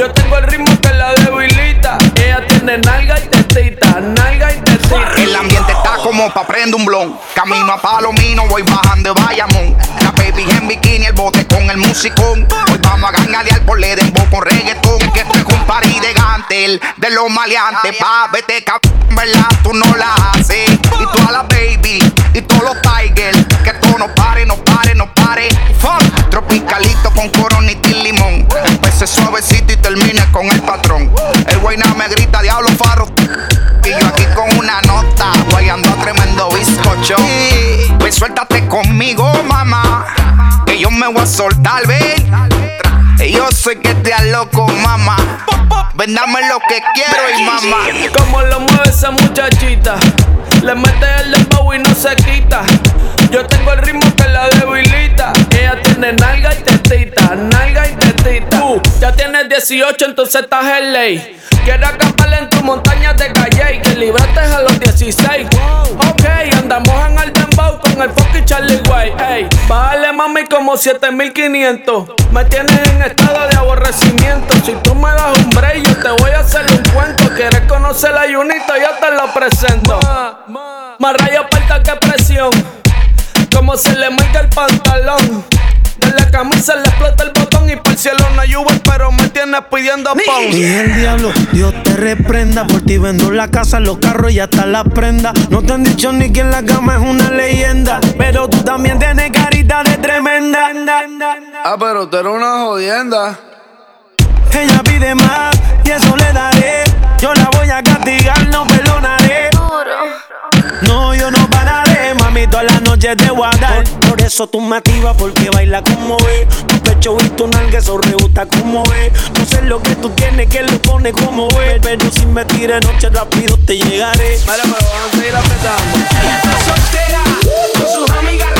Speaker 12: Yo tengo el ritmo que la debilita. Ella tiene nalga y tetita, nalga y tetita.
Speaker 21: El ambiente está como pa' prender un blon. Camino a Palomino, voy bajando de Bayamón. La baby en bikini, el bote con el musicón. Hoy vamos a gangalear por le dembow con reggaetón. Que esto es un party de gantel, de los maleantes. Pa' vete cabrón, ¿verdad? Tú no la haces. Y toda la baby, y todos los tigers. Que esto no pare, no pare, no pare. Fun. Tropicalito con coronita y limón. Empecé suavecito y termine con el patrón. El guayna me grita, diablo farro. Y yo aquí con una nota, guayando a tremendo bizcocho. Pues suéltate conmigo, mamá. Que yo me voy a soltar, ven. Yo sé que te loco, mamá. Ven, dame lo que quiero y mamá.
Speaker 12: Como lo mueve esa muchachita. Le mete el dembow y no se quita. Yo tengo el ritmo que la debilita. 18, entonces estás en ley. Quiero acampar en tu montaña de calle y que libraste a los 16. Ok, andamos en el dembow con el fucking Charlie Way. Ey, bájale mami como 7500. Me tienes en estado de aborrecimiento. Si tú me das un break, yo te voy a hacer un cuento. Quieres conocer la Junita, yo te lo presento. Más rayo falta que presión. Como se le marca el pantalón. De la camisa le explota el botón y por el cielo no hay Uber, pero me tienes pidiendo pause.
Speaker 28: Y el diablo, Dios te reprenda. Por ti vendo la casa, los carros y hasta la prenda. No te han dicho ni que en la cama es una leyenda. Pero tú también tienes carita de tremenda.
Speaker 12: Ah, pero tú eres una jodienda.
Speaker 28: Ella pide más y eso le daré. Yo la voy a castigar, no perdonaré. No, yo no pararé, mami, todas las noches te voy a dar. Por, por eso tú me activas, porque baila como ve. Tu pecho y tu nalga, eso rebota como ve. No sé lo que tú tienes, que lo pone como ve. Pero si me tires noche rápido te llegaré.
Speaker 12: Vale, pero vamos a seguir apretando.
Speaker 29: Ella está soltera, con sus amigas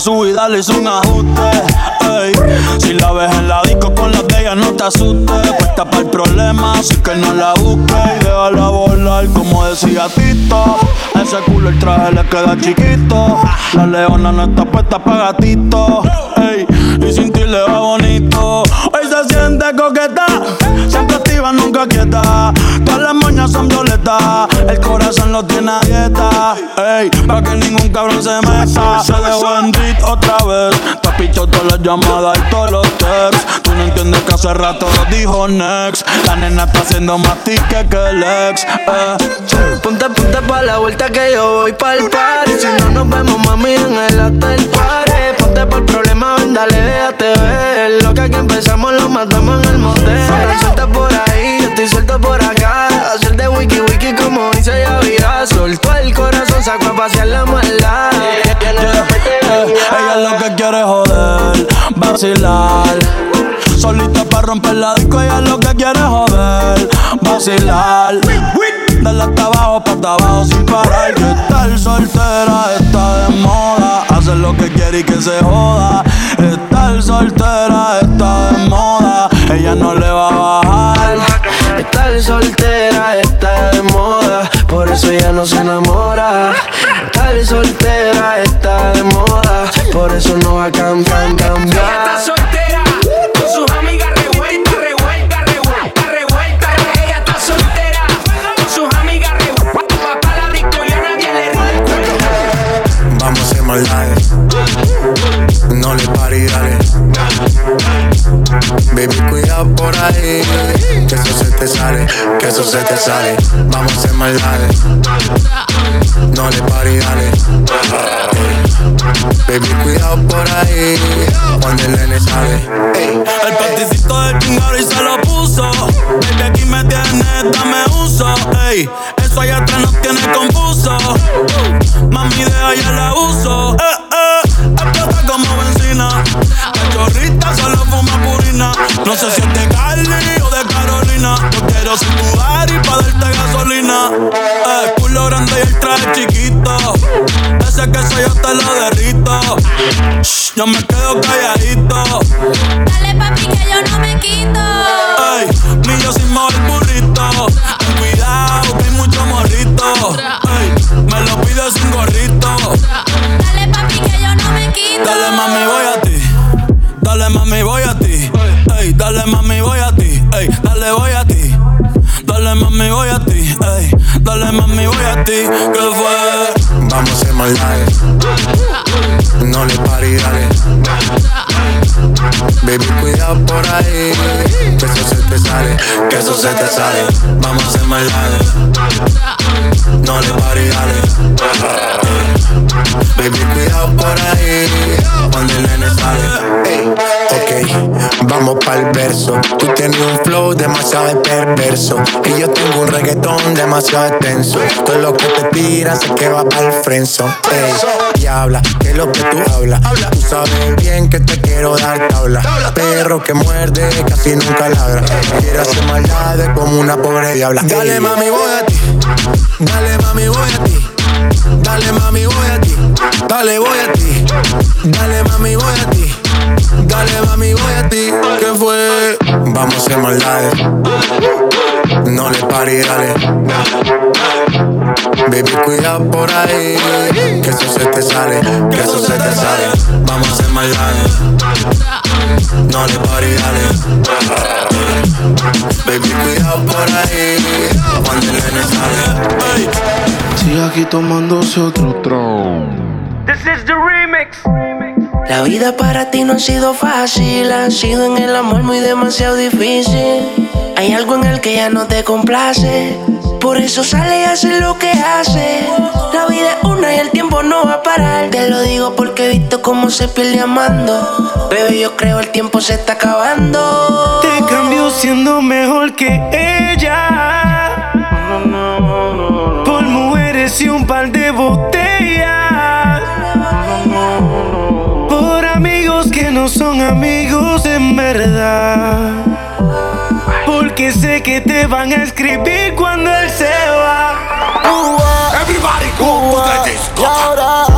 Speaker 6: a
Speaker 2: su vida le hizo un ajuste. Ey, si la ves en la disco con las de no te asustes. Puesta para el problema, así que no la busques y déjala volar, como decía Tito. Ese culo el traje le queda chiquito. La leona no está puesta para gatito. Y sin ti le va bonito. Siente coqueta, siempre activa, nunca quieta. Todas las moñas son violetas, el corazón lo tiene a dieta. Ey, para que ningún cabrón se meta. Se dejó en dit otra vez. Te has pichado todas las llamadas y todos los texts. Tú no entiendes que hace rato lo dijo next. La nena está haciendo más tique que el ex. Eh.
Speaker 6: Ponte, ponte pa' la vuelta que yo voy pa'l party Si no nos vemos, mami, en el hotel party Ponte el problema, dale, déjate ver. Lo que aquí empezamos lo matamos en el motel. Suelta por ahí, yo estoy suelto por acá. Hacer de wiki wiki como dice Yavira. Soltó el corazón, sacó a pasear la maldad.
Speaker 2: Ella lo que quiere es joder, vacilar. Solita para romper la disco, ella lo que quiere es joder, vacilar. Dale hasta abajo, pa' hasta abajo sin parar. Que estar soltera está de moda. Hacer lo que quiere y que se joda. Estar soltera está de moda. Ella no le va a bajar.
Speaker 6: Estar soltera está de moda, por eso ella no se enamora. Estar soltera está de moda, por eso no va a cambiar, cambiar.
Speaker 4: No le pare y dale. Baby, cuidado por ahí. Que eso se te sale, que eso se te sale. Vamos a hacer maldades. No le dale. Baby, cuidado por ahí. Cuando el nene sale.
Speaker 2: El paticito del chingado y se lo puso. Baby, aquí me tienes, dame uso. Eso allá atrás no tiene confuso. Mami, deja ya la uso. Eh, eh, explota como benzina. La chorrita solo fuma No sé si es de Cali o de Carolina. Yo quiero tu y pa' darte gasolina. Eh, culo grande y el traje chiquito. Ese que soy yo te lo derrito. Shh, yo me quedo calladito.
Speaker 26: Dale papi que yo no me quito.
Speaker 2: Ey, millo sin mover burrito. Ten cuidado que hay mucho morrito. Ey, me lo pido sin gorrito.
Speaker 26: Dale papi que yo no me quito.
Speaker 2: Dale mami, voy a ti. Dale mami, voy a dale mami, voy a ti. Ey, dale, voy a ti. Dale mami, voy a ti. Ey, dale mami, voy a ti. ¿Qué fue?
Speaker 4: Vamos a hacer maldades. No le pari, dale. Baby, cuidado por ahí. Que eso se te sale, que eso se te sale. Vamos a hacer maldades. No le pari, dale. Baby, cuidado por ahí. Cuando el nene sale. Ok, vamos pa'l verso. Tú tienes un flow demasiado perverso. Y yo tengo un reggaetón demasiado extenso. Todo lo que te tiras sé que va pa'l frenzo. Ey, y habla, que es lo que tú hablas. Tú sabes bien que te quiero dar tabla. Perro que muerde, casi nunca ladra. Quiero hacer maldades como una pobre diabla. Dale, mami, voy a ti.
Speaker 6: Dale mami, voy a ti.
Speaker 13: La vida para ti no ha sido fácil, ha sido en el amor muy demasiado difícil. Hay algo en el que ya no te complace, por eso sale y hace lo que hace. La vida es una y el tiempo no va a parar. Te lo digo porque he visto cómo se pierde amando. Bebé, yo creo el tiempo se está acabando.
Speaker 6: Te cambio siendo mejor que ella. Por mujeres y un par de sé que te van a escribir cuando él se va.
Speaker 27: Everybody go ahora a lo oscuro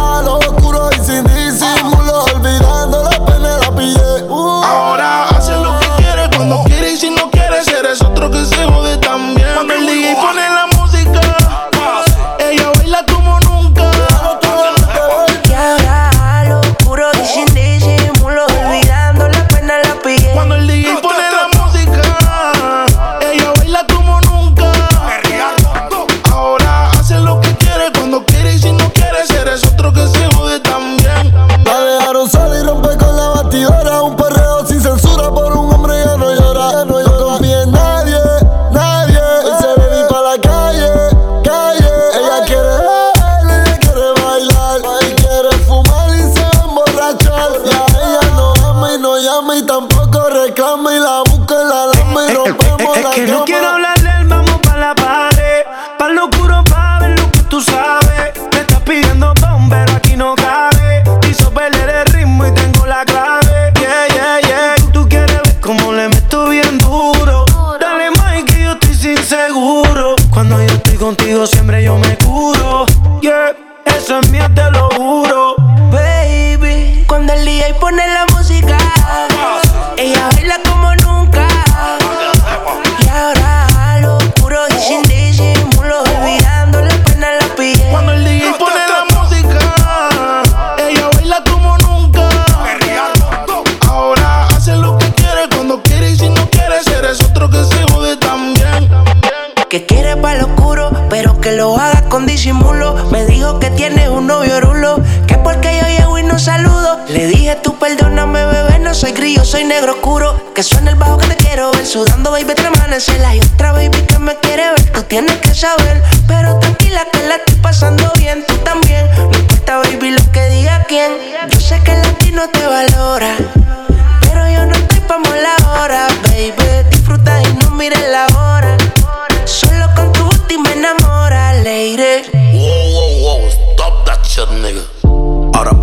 Speaker 13: negro oscuro. Que suena el bajo que te quiero ver. Sudando, baby, te amanecer. Y otra baby que me quiere ver. Tú tienes que saber. Pero tranquila que la estoy pasando bien. Tú también. No importa, baby, lo que diga quién. Yo sé que el latino te valora. Pero yo no estoy pa' la hora, baby. Disfruta y no mires la hora.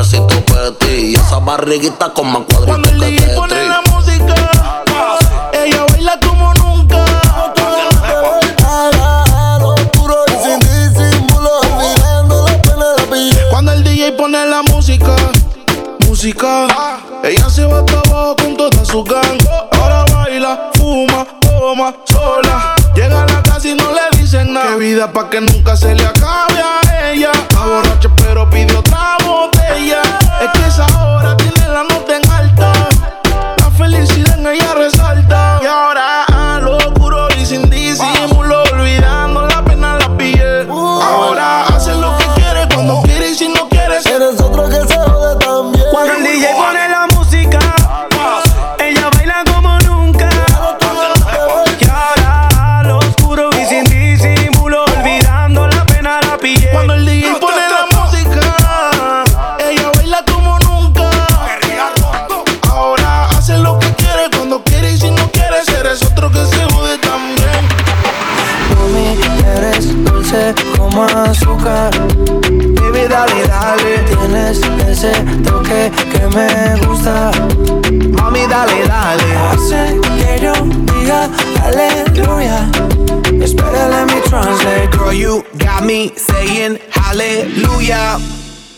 Speaker 30: cuerpecito peti. Y esa barriguita con más cuadritos
Speaker 27: Cuando el
Speaker 30: que
Speaker 27: DJ pone la música, ella baila como nunca. puro y sin disimulo, olvidando la pena la pillé. Cuando el DJ pone la música, música, ella se va hasta abajo con toda su gang. Ahora baila, fuma, toma, sola. Llega a la casa y no le dicen nada. Qué vida pa' que nunca se le acabe a ella. Está borracha pero pide otra botella. Es que esa hora tiene la
Speaker 6: azúcar. Baby, dale, dale. Tienes ese toque que me gusta. Mami, dale, dale. Hace que yo diga aleluya. Espera, let me translate.
Speaker 19: Girl, you got me saying hallelujah.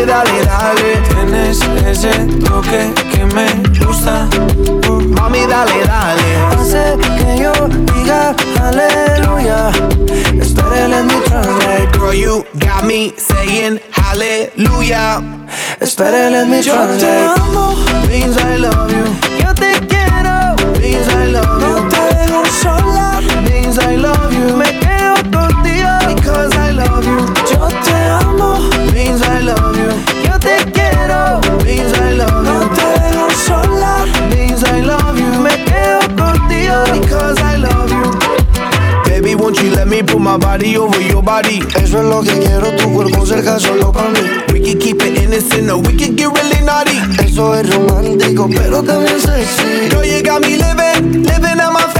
Speaker 17: Baby, dale, dale.
Speaker 6: Tienes ese toque que me gusta. Uh,
Speaker 17: Mami, dale, dale.
Speaker 6: hace que yo diga aleluya. Espera, let me translate.
Speaker 19: Girl, you got me saying hallelujah.
Speaker 6: Espera, let me
Speaker 17: Yo te
Speaker 6: translate.
Speaker 17: amo,
Speaker 6: Means I love you.
Speaker 17: yo te quiero.
Speaker 6: Means I love
Speaker 17: No
Speaker 6: you.
Speaker 17: te dejo sola.
Speaker 6: Means I love you.
Speaker 17: Me me
Speaker 19: put my body over your body?
Speaker 17: Eso es lo que quiero, tu cuerpo cerca solo para mí.
Speaker 19: We can keep it innocent or we can get really naughty.
Speaker 17: Eso es romántico, pero también sexy.
Speaker 19: Girl, you got me living, living out my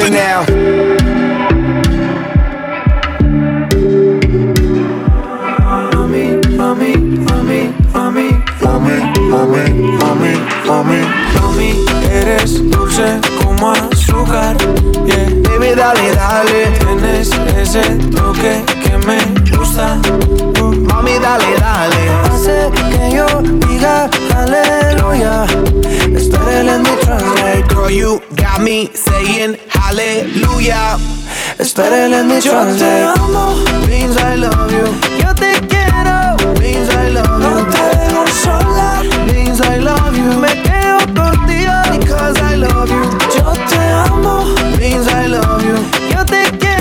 Speaker 31: it now.
Speaker 6: Mami, mami, mami, mami.
Speaker 31: Mami, mami, mami, mami.
Speaker 6: Mami, eres dulce como azúcar. Yeah.
Speaker 17: Baby, dale, dale.
Speaker 6: Tienes ese toque que me gusta. Uh,
Speaker 17: Mami, dale, dale.
Speaker 6: hace que yo diga aleluya. Espera, let me translate.
Speaker 19: Girl, you got me saying hallelujah.
Speaker 6: Espera, let me
Speaker 17: Yo te amo,
Speaker 6: Means I love you.
Speaker 17: yo te quiero.
Speaker 6: Means I love
Speaker 17: No
Speaker 6: you.
Speaker 17: te dejo sola.
Speaker 6: Means I love you.
Speaker 17: Me quedo contigo.
Speaker 6: Because I love you.
Speaker 17: Yo te amo,
Speaker 6: Means I love you.
Speaker 17: yo te quiero.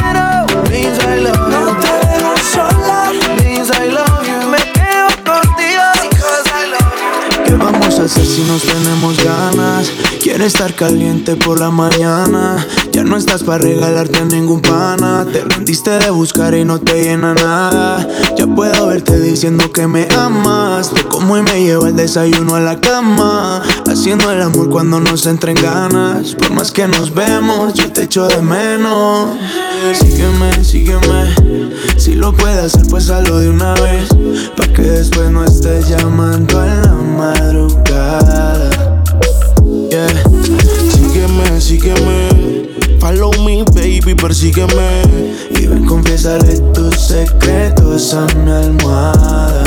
Speaker 32: Estar caliente por la mañana. Ya no estás para regalarte a ningún pana. Te rendiste de buscar y no te llena nada. Ya puedo verte diciendo que me amas. Te como y me llevo el desayuno a la cama. Haciendo el amor cuando nos entren ganas. Por más que nos vemos, yo te echo de menos. Sígueme, sígueme. Si lo puedes hacer, pues hazlo de una vez. Pa' que después no estés llamando en la madrugada. Yeah. Sígueme, sígueme. Follow me, baby, persígueme. Y ven, confiésale tus secretos a mi almohada.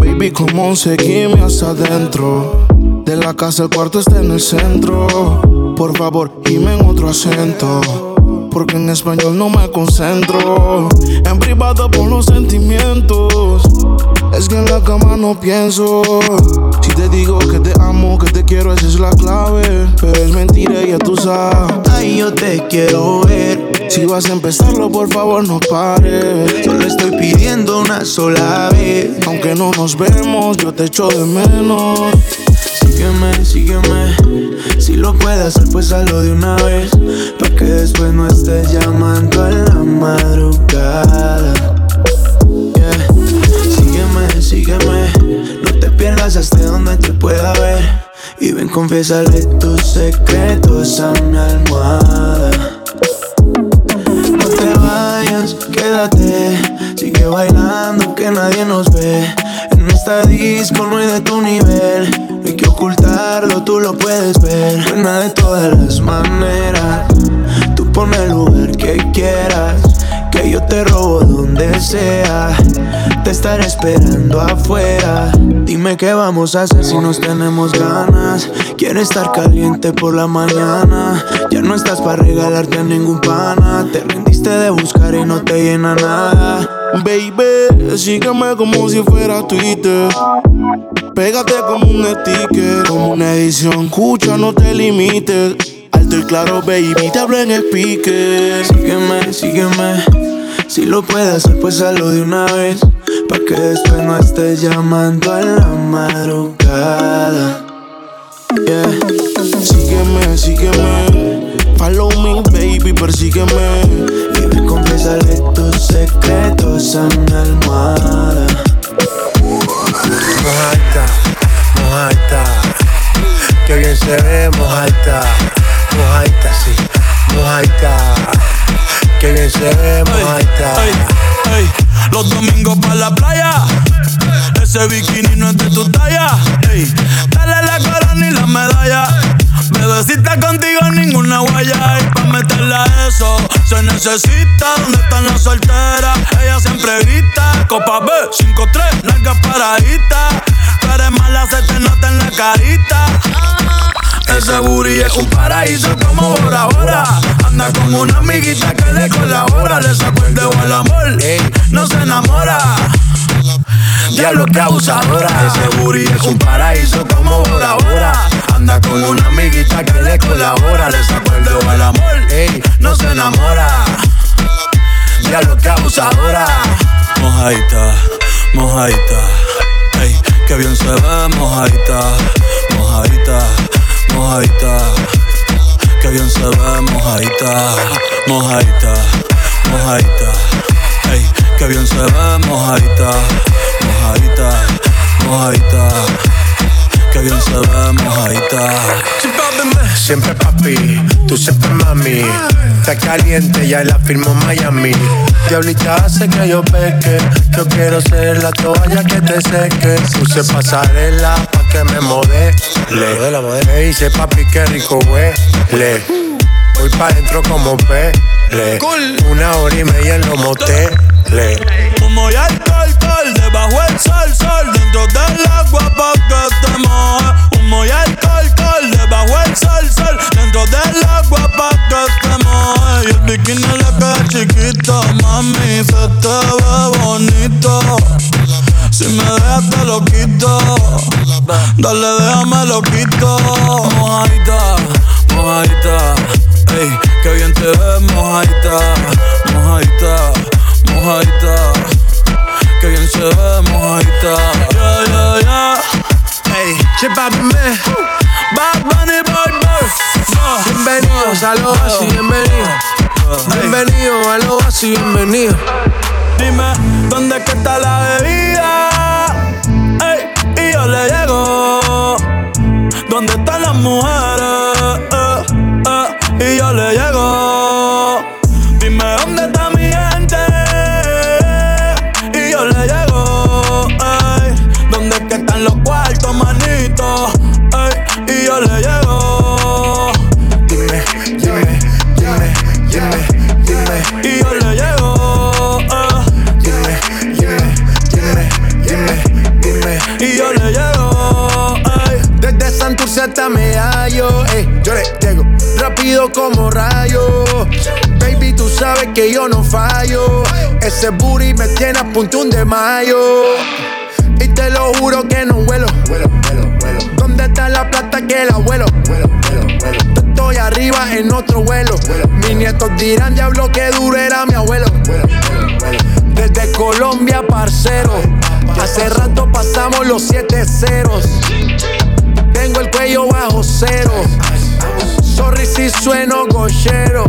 Speaker 27: Baby, ¿cómo seguirme hasta adentro? De la casa el cuarto está en el centro. Por favor, dime en otro acento. Porque en español no me concentro. En privado por los sentimientos. Que en la cama no pienso. Si te digo que te amo, que te quiero, esa es la clave. Pero es mentira, ya tú sabes.
Speaker 32: Ay, yo te quiero ver.
Speaker 27: Si vas a empezarlo, por favor, no pares.
Speaker 32: Solo estoy pidiendo una sola vez.
Speaker 27: Aunque no nos vemos, yo te echo de menos.
Speaker 32: Sígueme, sígueme. Si lo puedes hacer, pues hazlo de una vez. Pa' que después no estés llamando en la madrugada. No te pierdas hasta donde te pueda ver. Y ven, confiésale tus secretos a mi almohada. No te vayas, quédate. Sigue bailando que nadie nos ve. En esta disco no hay de tu nivel. No hay que ocultarlo, tú lo puedes ver. Buena de todas las maneras. Tú pon el lugar que quieras. Que yo te robo donde sea. Te estaré esperando afuera. Dime qué vamos a hacer si nos tenemos ganas. Quiero estar caliente por la mañana. Ya no estás para regalarte a ningún pana. Te rendiste de buscar y no te llena nada.
Speaker 27: Baby, sígueme como si fuera Twitter. Pégate como un sticker, como una edición. Escucha, no te limites. Alto y claro, baby, te hablo en speaker.
Speaker 32: Sígueme, sígueme. Si lo puedes hacer, pues hazlo de una vez. Pa' que después no estés llamando en la madrugada. Yeah.
Speaker 27: Sígueme, sígueme. Follow me, baby, persígueme.
Speaker 32: Y ven, confiésale tus secretos a mi almohada.
Speaker 4: Mojaita, mojaita. Que bien se ve, mojaita. Mojaita, sí, mojaita. Que bien se ve, mojaita.
Speaker 2: Ey, ey, los domingos para la playa. Ese bikini no es de tu talla. Ey, dale la corona y la medalla. Bebecita contigo ninguna guaya. Y pa' meterle a eso se necesita. ¿Dónde están las solteras? Ella siempre grita. Copa B, 5-3, nalgas paraditas. Tú eres mala, se te nota en la carita. Ese booty es un paraíso como Bora Bora. Anda con una amiguita que le colabora. Le sacó el dedo al amor, no se enamora. Diablo que abusadora. Ese booty es un paraíso como Bora Bora. Anda con una amiguita que le colabora. Le sacó el dedo al amor, no se enamora. Diablo que abusadora. Mojaita, mojaita. Ey, que bien se ve, mojaita, mojaita, mojaita. Que bien se ve, mojaita, mojaita, mojaita. Ey, que bien se ve, mojaita, mojaita, mojaita. Que bien se ve, mojaita.
Speaker 4: Siempre papi, tú siempre mami. Está caliente, ya la firmo Miami. Diablita hace que yo peque. Yo quiero ser la toalla que te seque. Puse pasarela pa' que me modele. Me dice papi, qué rico huele. Voy pa' dentro como pele. Una hora y media en los moteles.
Speaker 2: Humo y alcohol, alcohol, debajo el sol, sol, dentro del agua pa' que te moje. Humo y alcohol, alcohol, debajo el sol, sol, dentro del agua pa' que te moje. Y el bikini le queda chiquito, mami, se te ve bonito. Si me dejas te lo quito, dale déjame lo quito. Mojaita, mojaita, ey, que bien te ves, mojaita, mojaita mojaita. Que bien se ve, mojaita. Yeah, yeah, yeah.
Speaker 4: The man.
Speaker 2: Bad Bunny, boy, boy.
Speaker 4: Bienvenidos a lo así, bienvenido. Bienvenido a lo así, bienvenido.
Speaker 2: Dime, ¿dónde que está la bebida? Ey, y yo le llego. ¿Dónde están las mujeres? Eh, eh, y yo le llego.
Speaker 4: Como rayo. Baby, tú sabes que yo no fallo. Ese booty me tiene a punto un de mayo. Y te lo juro que no vuelo. ¿Dónde está la plata que el abuelo? Estoy arriba en otro vuelo. Mis nietos dirán, diablo, que duro era mi abuelo. Desde Colombia, parcero. Hace rato pasamos los siete ceros. Tengo el cuello bajo cero. Sorry si sueno gochero.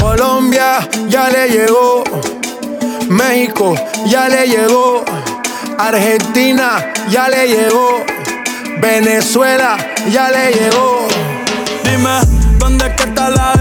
Speaker 4: Colombia ya le llegó. México ya le llegó. Argentina ya le llegó. Venezuela ya le llegó.
Speaker 2: Dime, ¿dónde está la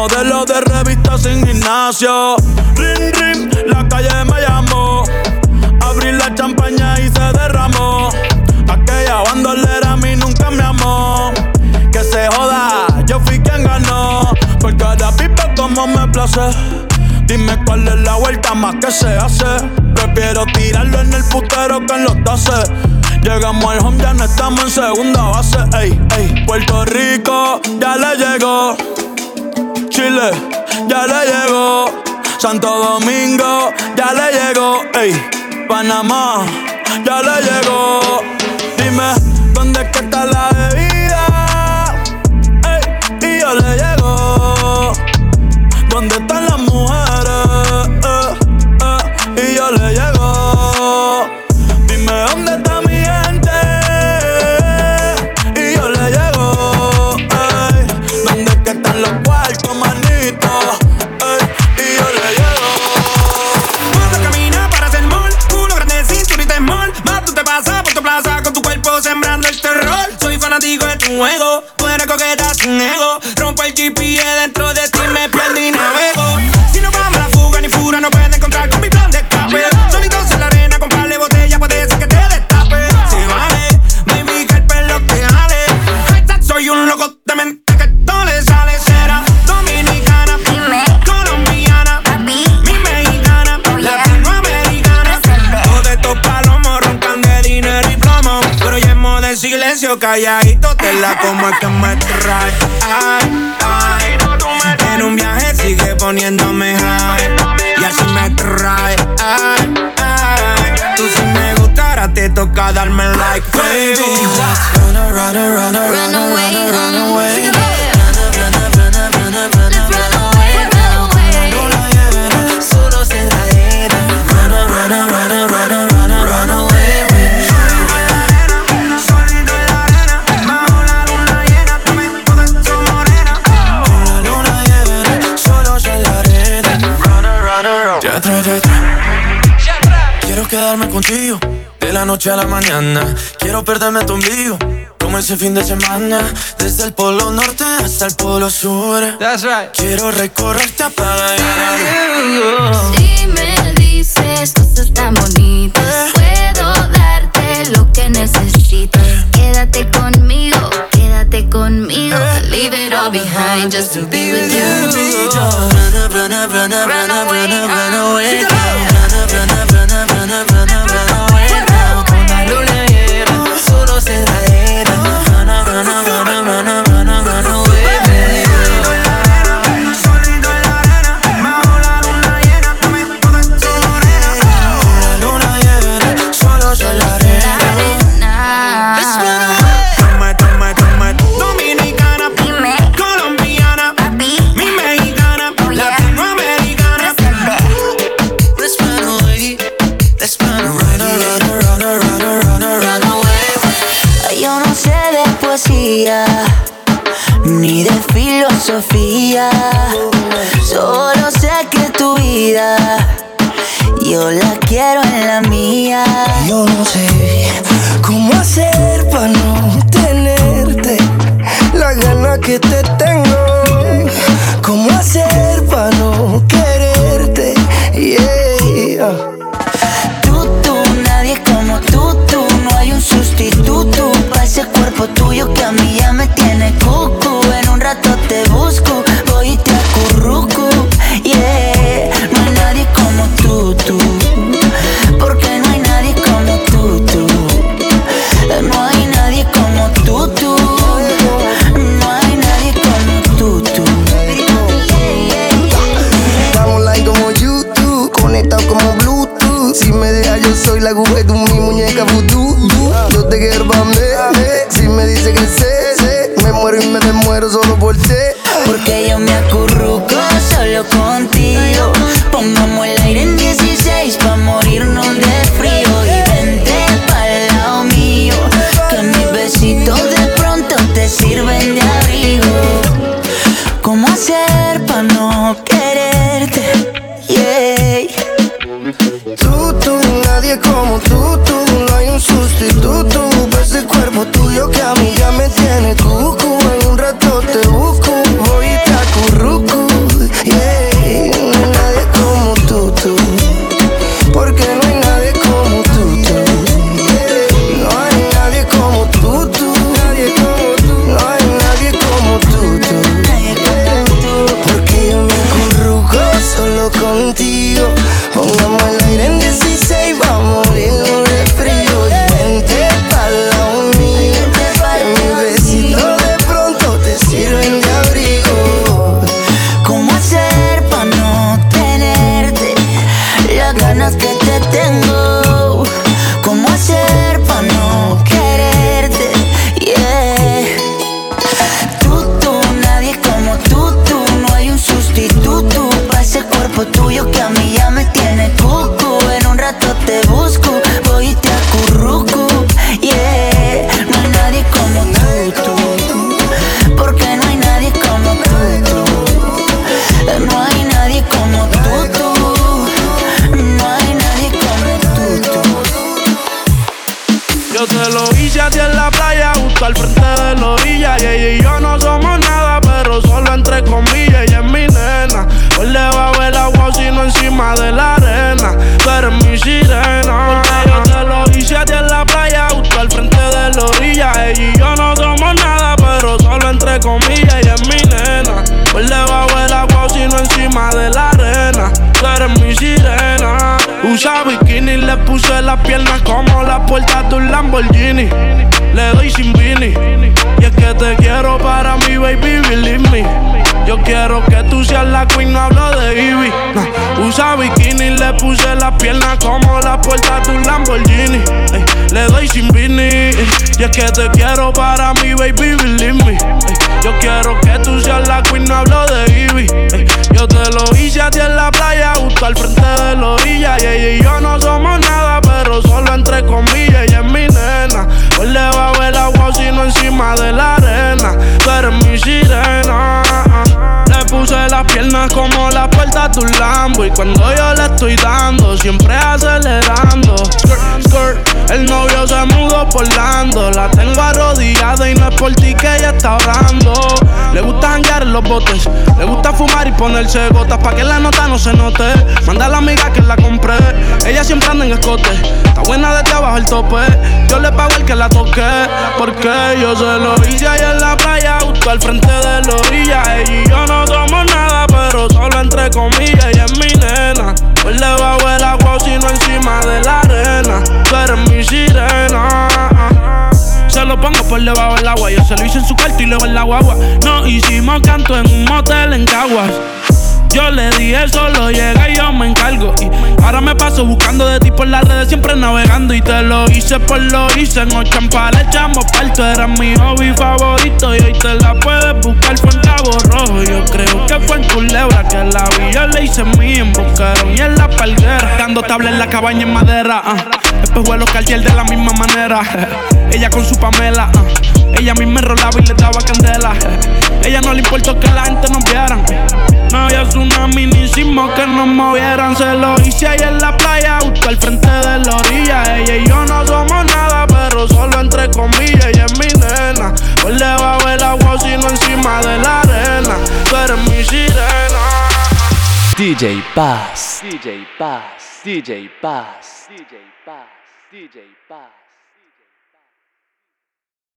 Speaker 2: modelo de revista sin gimnasio. Ring, ring, la calle me llamó. Abrí la champaña y se derramó. Aquella bandolera a mí nunca me amó. Que se joda, yo fui quien ganó. Por cada pipa como me place. Dime cuál es la vuelta más que se hace. Prefiero tirarlo en el putero que en los tases. Llegamos al home, ya no estamos en segunda base. Ey, ey. Puerto Rico, ya le llegó. Chile, ya le llegó. Santo Domingo, ya le llegó. Ey, Panamá, ya le llegó. Dime, ¿dónde que está la bebida? Ey, y yo le llego. ¿Dónde están las
Speaker 33: coqueta silencio, calladito, te la como es que me trae. En un viaje sigue poniéndome high. Y así me trae. Tú si me gusta, ahora te toca darme like, baby. Run, run away, run away.
Speaker 4: noche a la mañana. Quiero perderme tu ombligo, como ese fin de semana. Desde el polo norte hasta el polo sur.
Speaker 12: That's right.
Speaker 4: Quiero recorrerte a pagar.
Speaker 23: Si me dices cosas tan bonitas, puedo darte lo que necesitas. Quédate conmigo, quédate conmigo.
Speaker 13: Leave it all behind just to be with you. Run, run, run, run, run, run, run, run, run away.
Speaker 12: piernas como la puerta de un Lamborghini. Le doy sin vini. Y es que te quiero para mi baby, believe me. Yo quiero que tú seas la queen, no hablo de Ivy. Yo te lo hice a ti en la playa, justo al frente de la orilla. Y ella y yo no somos nada, pero solo entre comillas. Ella es mi nena. Hoy le va a ver agua, sino encima de la arena. Tú eres mi sirena. Ah, ah puse las piernas como la puerta de un Lambo. Y cuando yo le estoy dando, siempre acelerando. Skirt, skirt, el novio se mudó por Lando La tengo arrodillada y no es por ti que ella está orando. Le gusta hangar en los botes, le gusta fumar y ponerse gotas Pa' que la nota no se note, manda a la amiga que la compré Ella siempre anda en escote, está buena desde abajo el tope Yo le pago el que la toque, porque yo se lo hice ayer en la al frente de la orilla. Ella y yo no somos nada, pero solo entre comillas. Ella es mi nena. Pues le bajo el agua, sino encima de la arena. Tú eres mi sirena. Se lo pongo por debajo del agua. Yo se lo hice en su cuarto y luego en la guagua. No hicimos canto en un motel en Caguas. Yo le dije solo llega y yo me encargo. Y ahora me paso buscando de ti por las redes, siempre navegando. Y te lo hice por lo hice. En Ochampa le echamos parto. Era mi hobby favorito. Y hoy te la puedes buscar fue en Cabo Rojo. Yo creo que fue en Culebra que la vi. Yo le hice mi en Boquerón y en la palguera. Dando tabla en la cabaña en madera. Uh. Después vuelo cartier de la misma manera. Ella con su Pamela. Uh. Ella a mí me rolaba y le daba candela. Ella no le importó que la gente nos viera. No había tsunami ni sismo que nos movieran. Se lo hice ahí en la playa, justo al frente de la orilla. Ella y yo no somos nada, pero solo entre comillas. Ella es mi nena. Por debajo del agua, sino encima de la arena. Tú eres mi sirena.
Speaker 6: DJ Paz, DJ Paz, DJ Paz, DJ Paz, DJ Paz.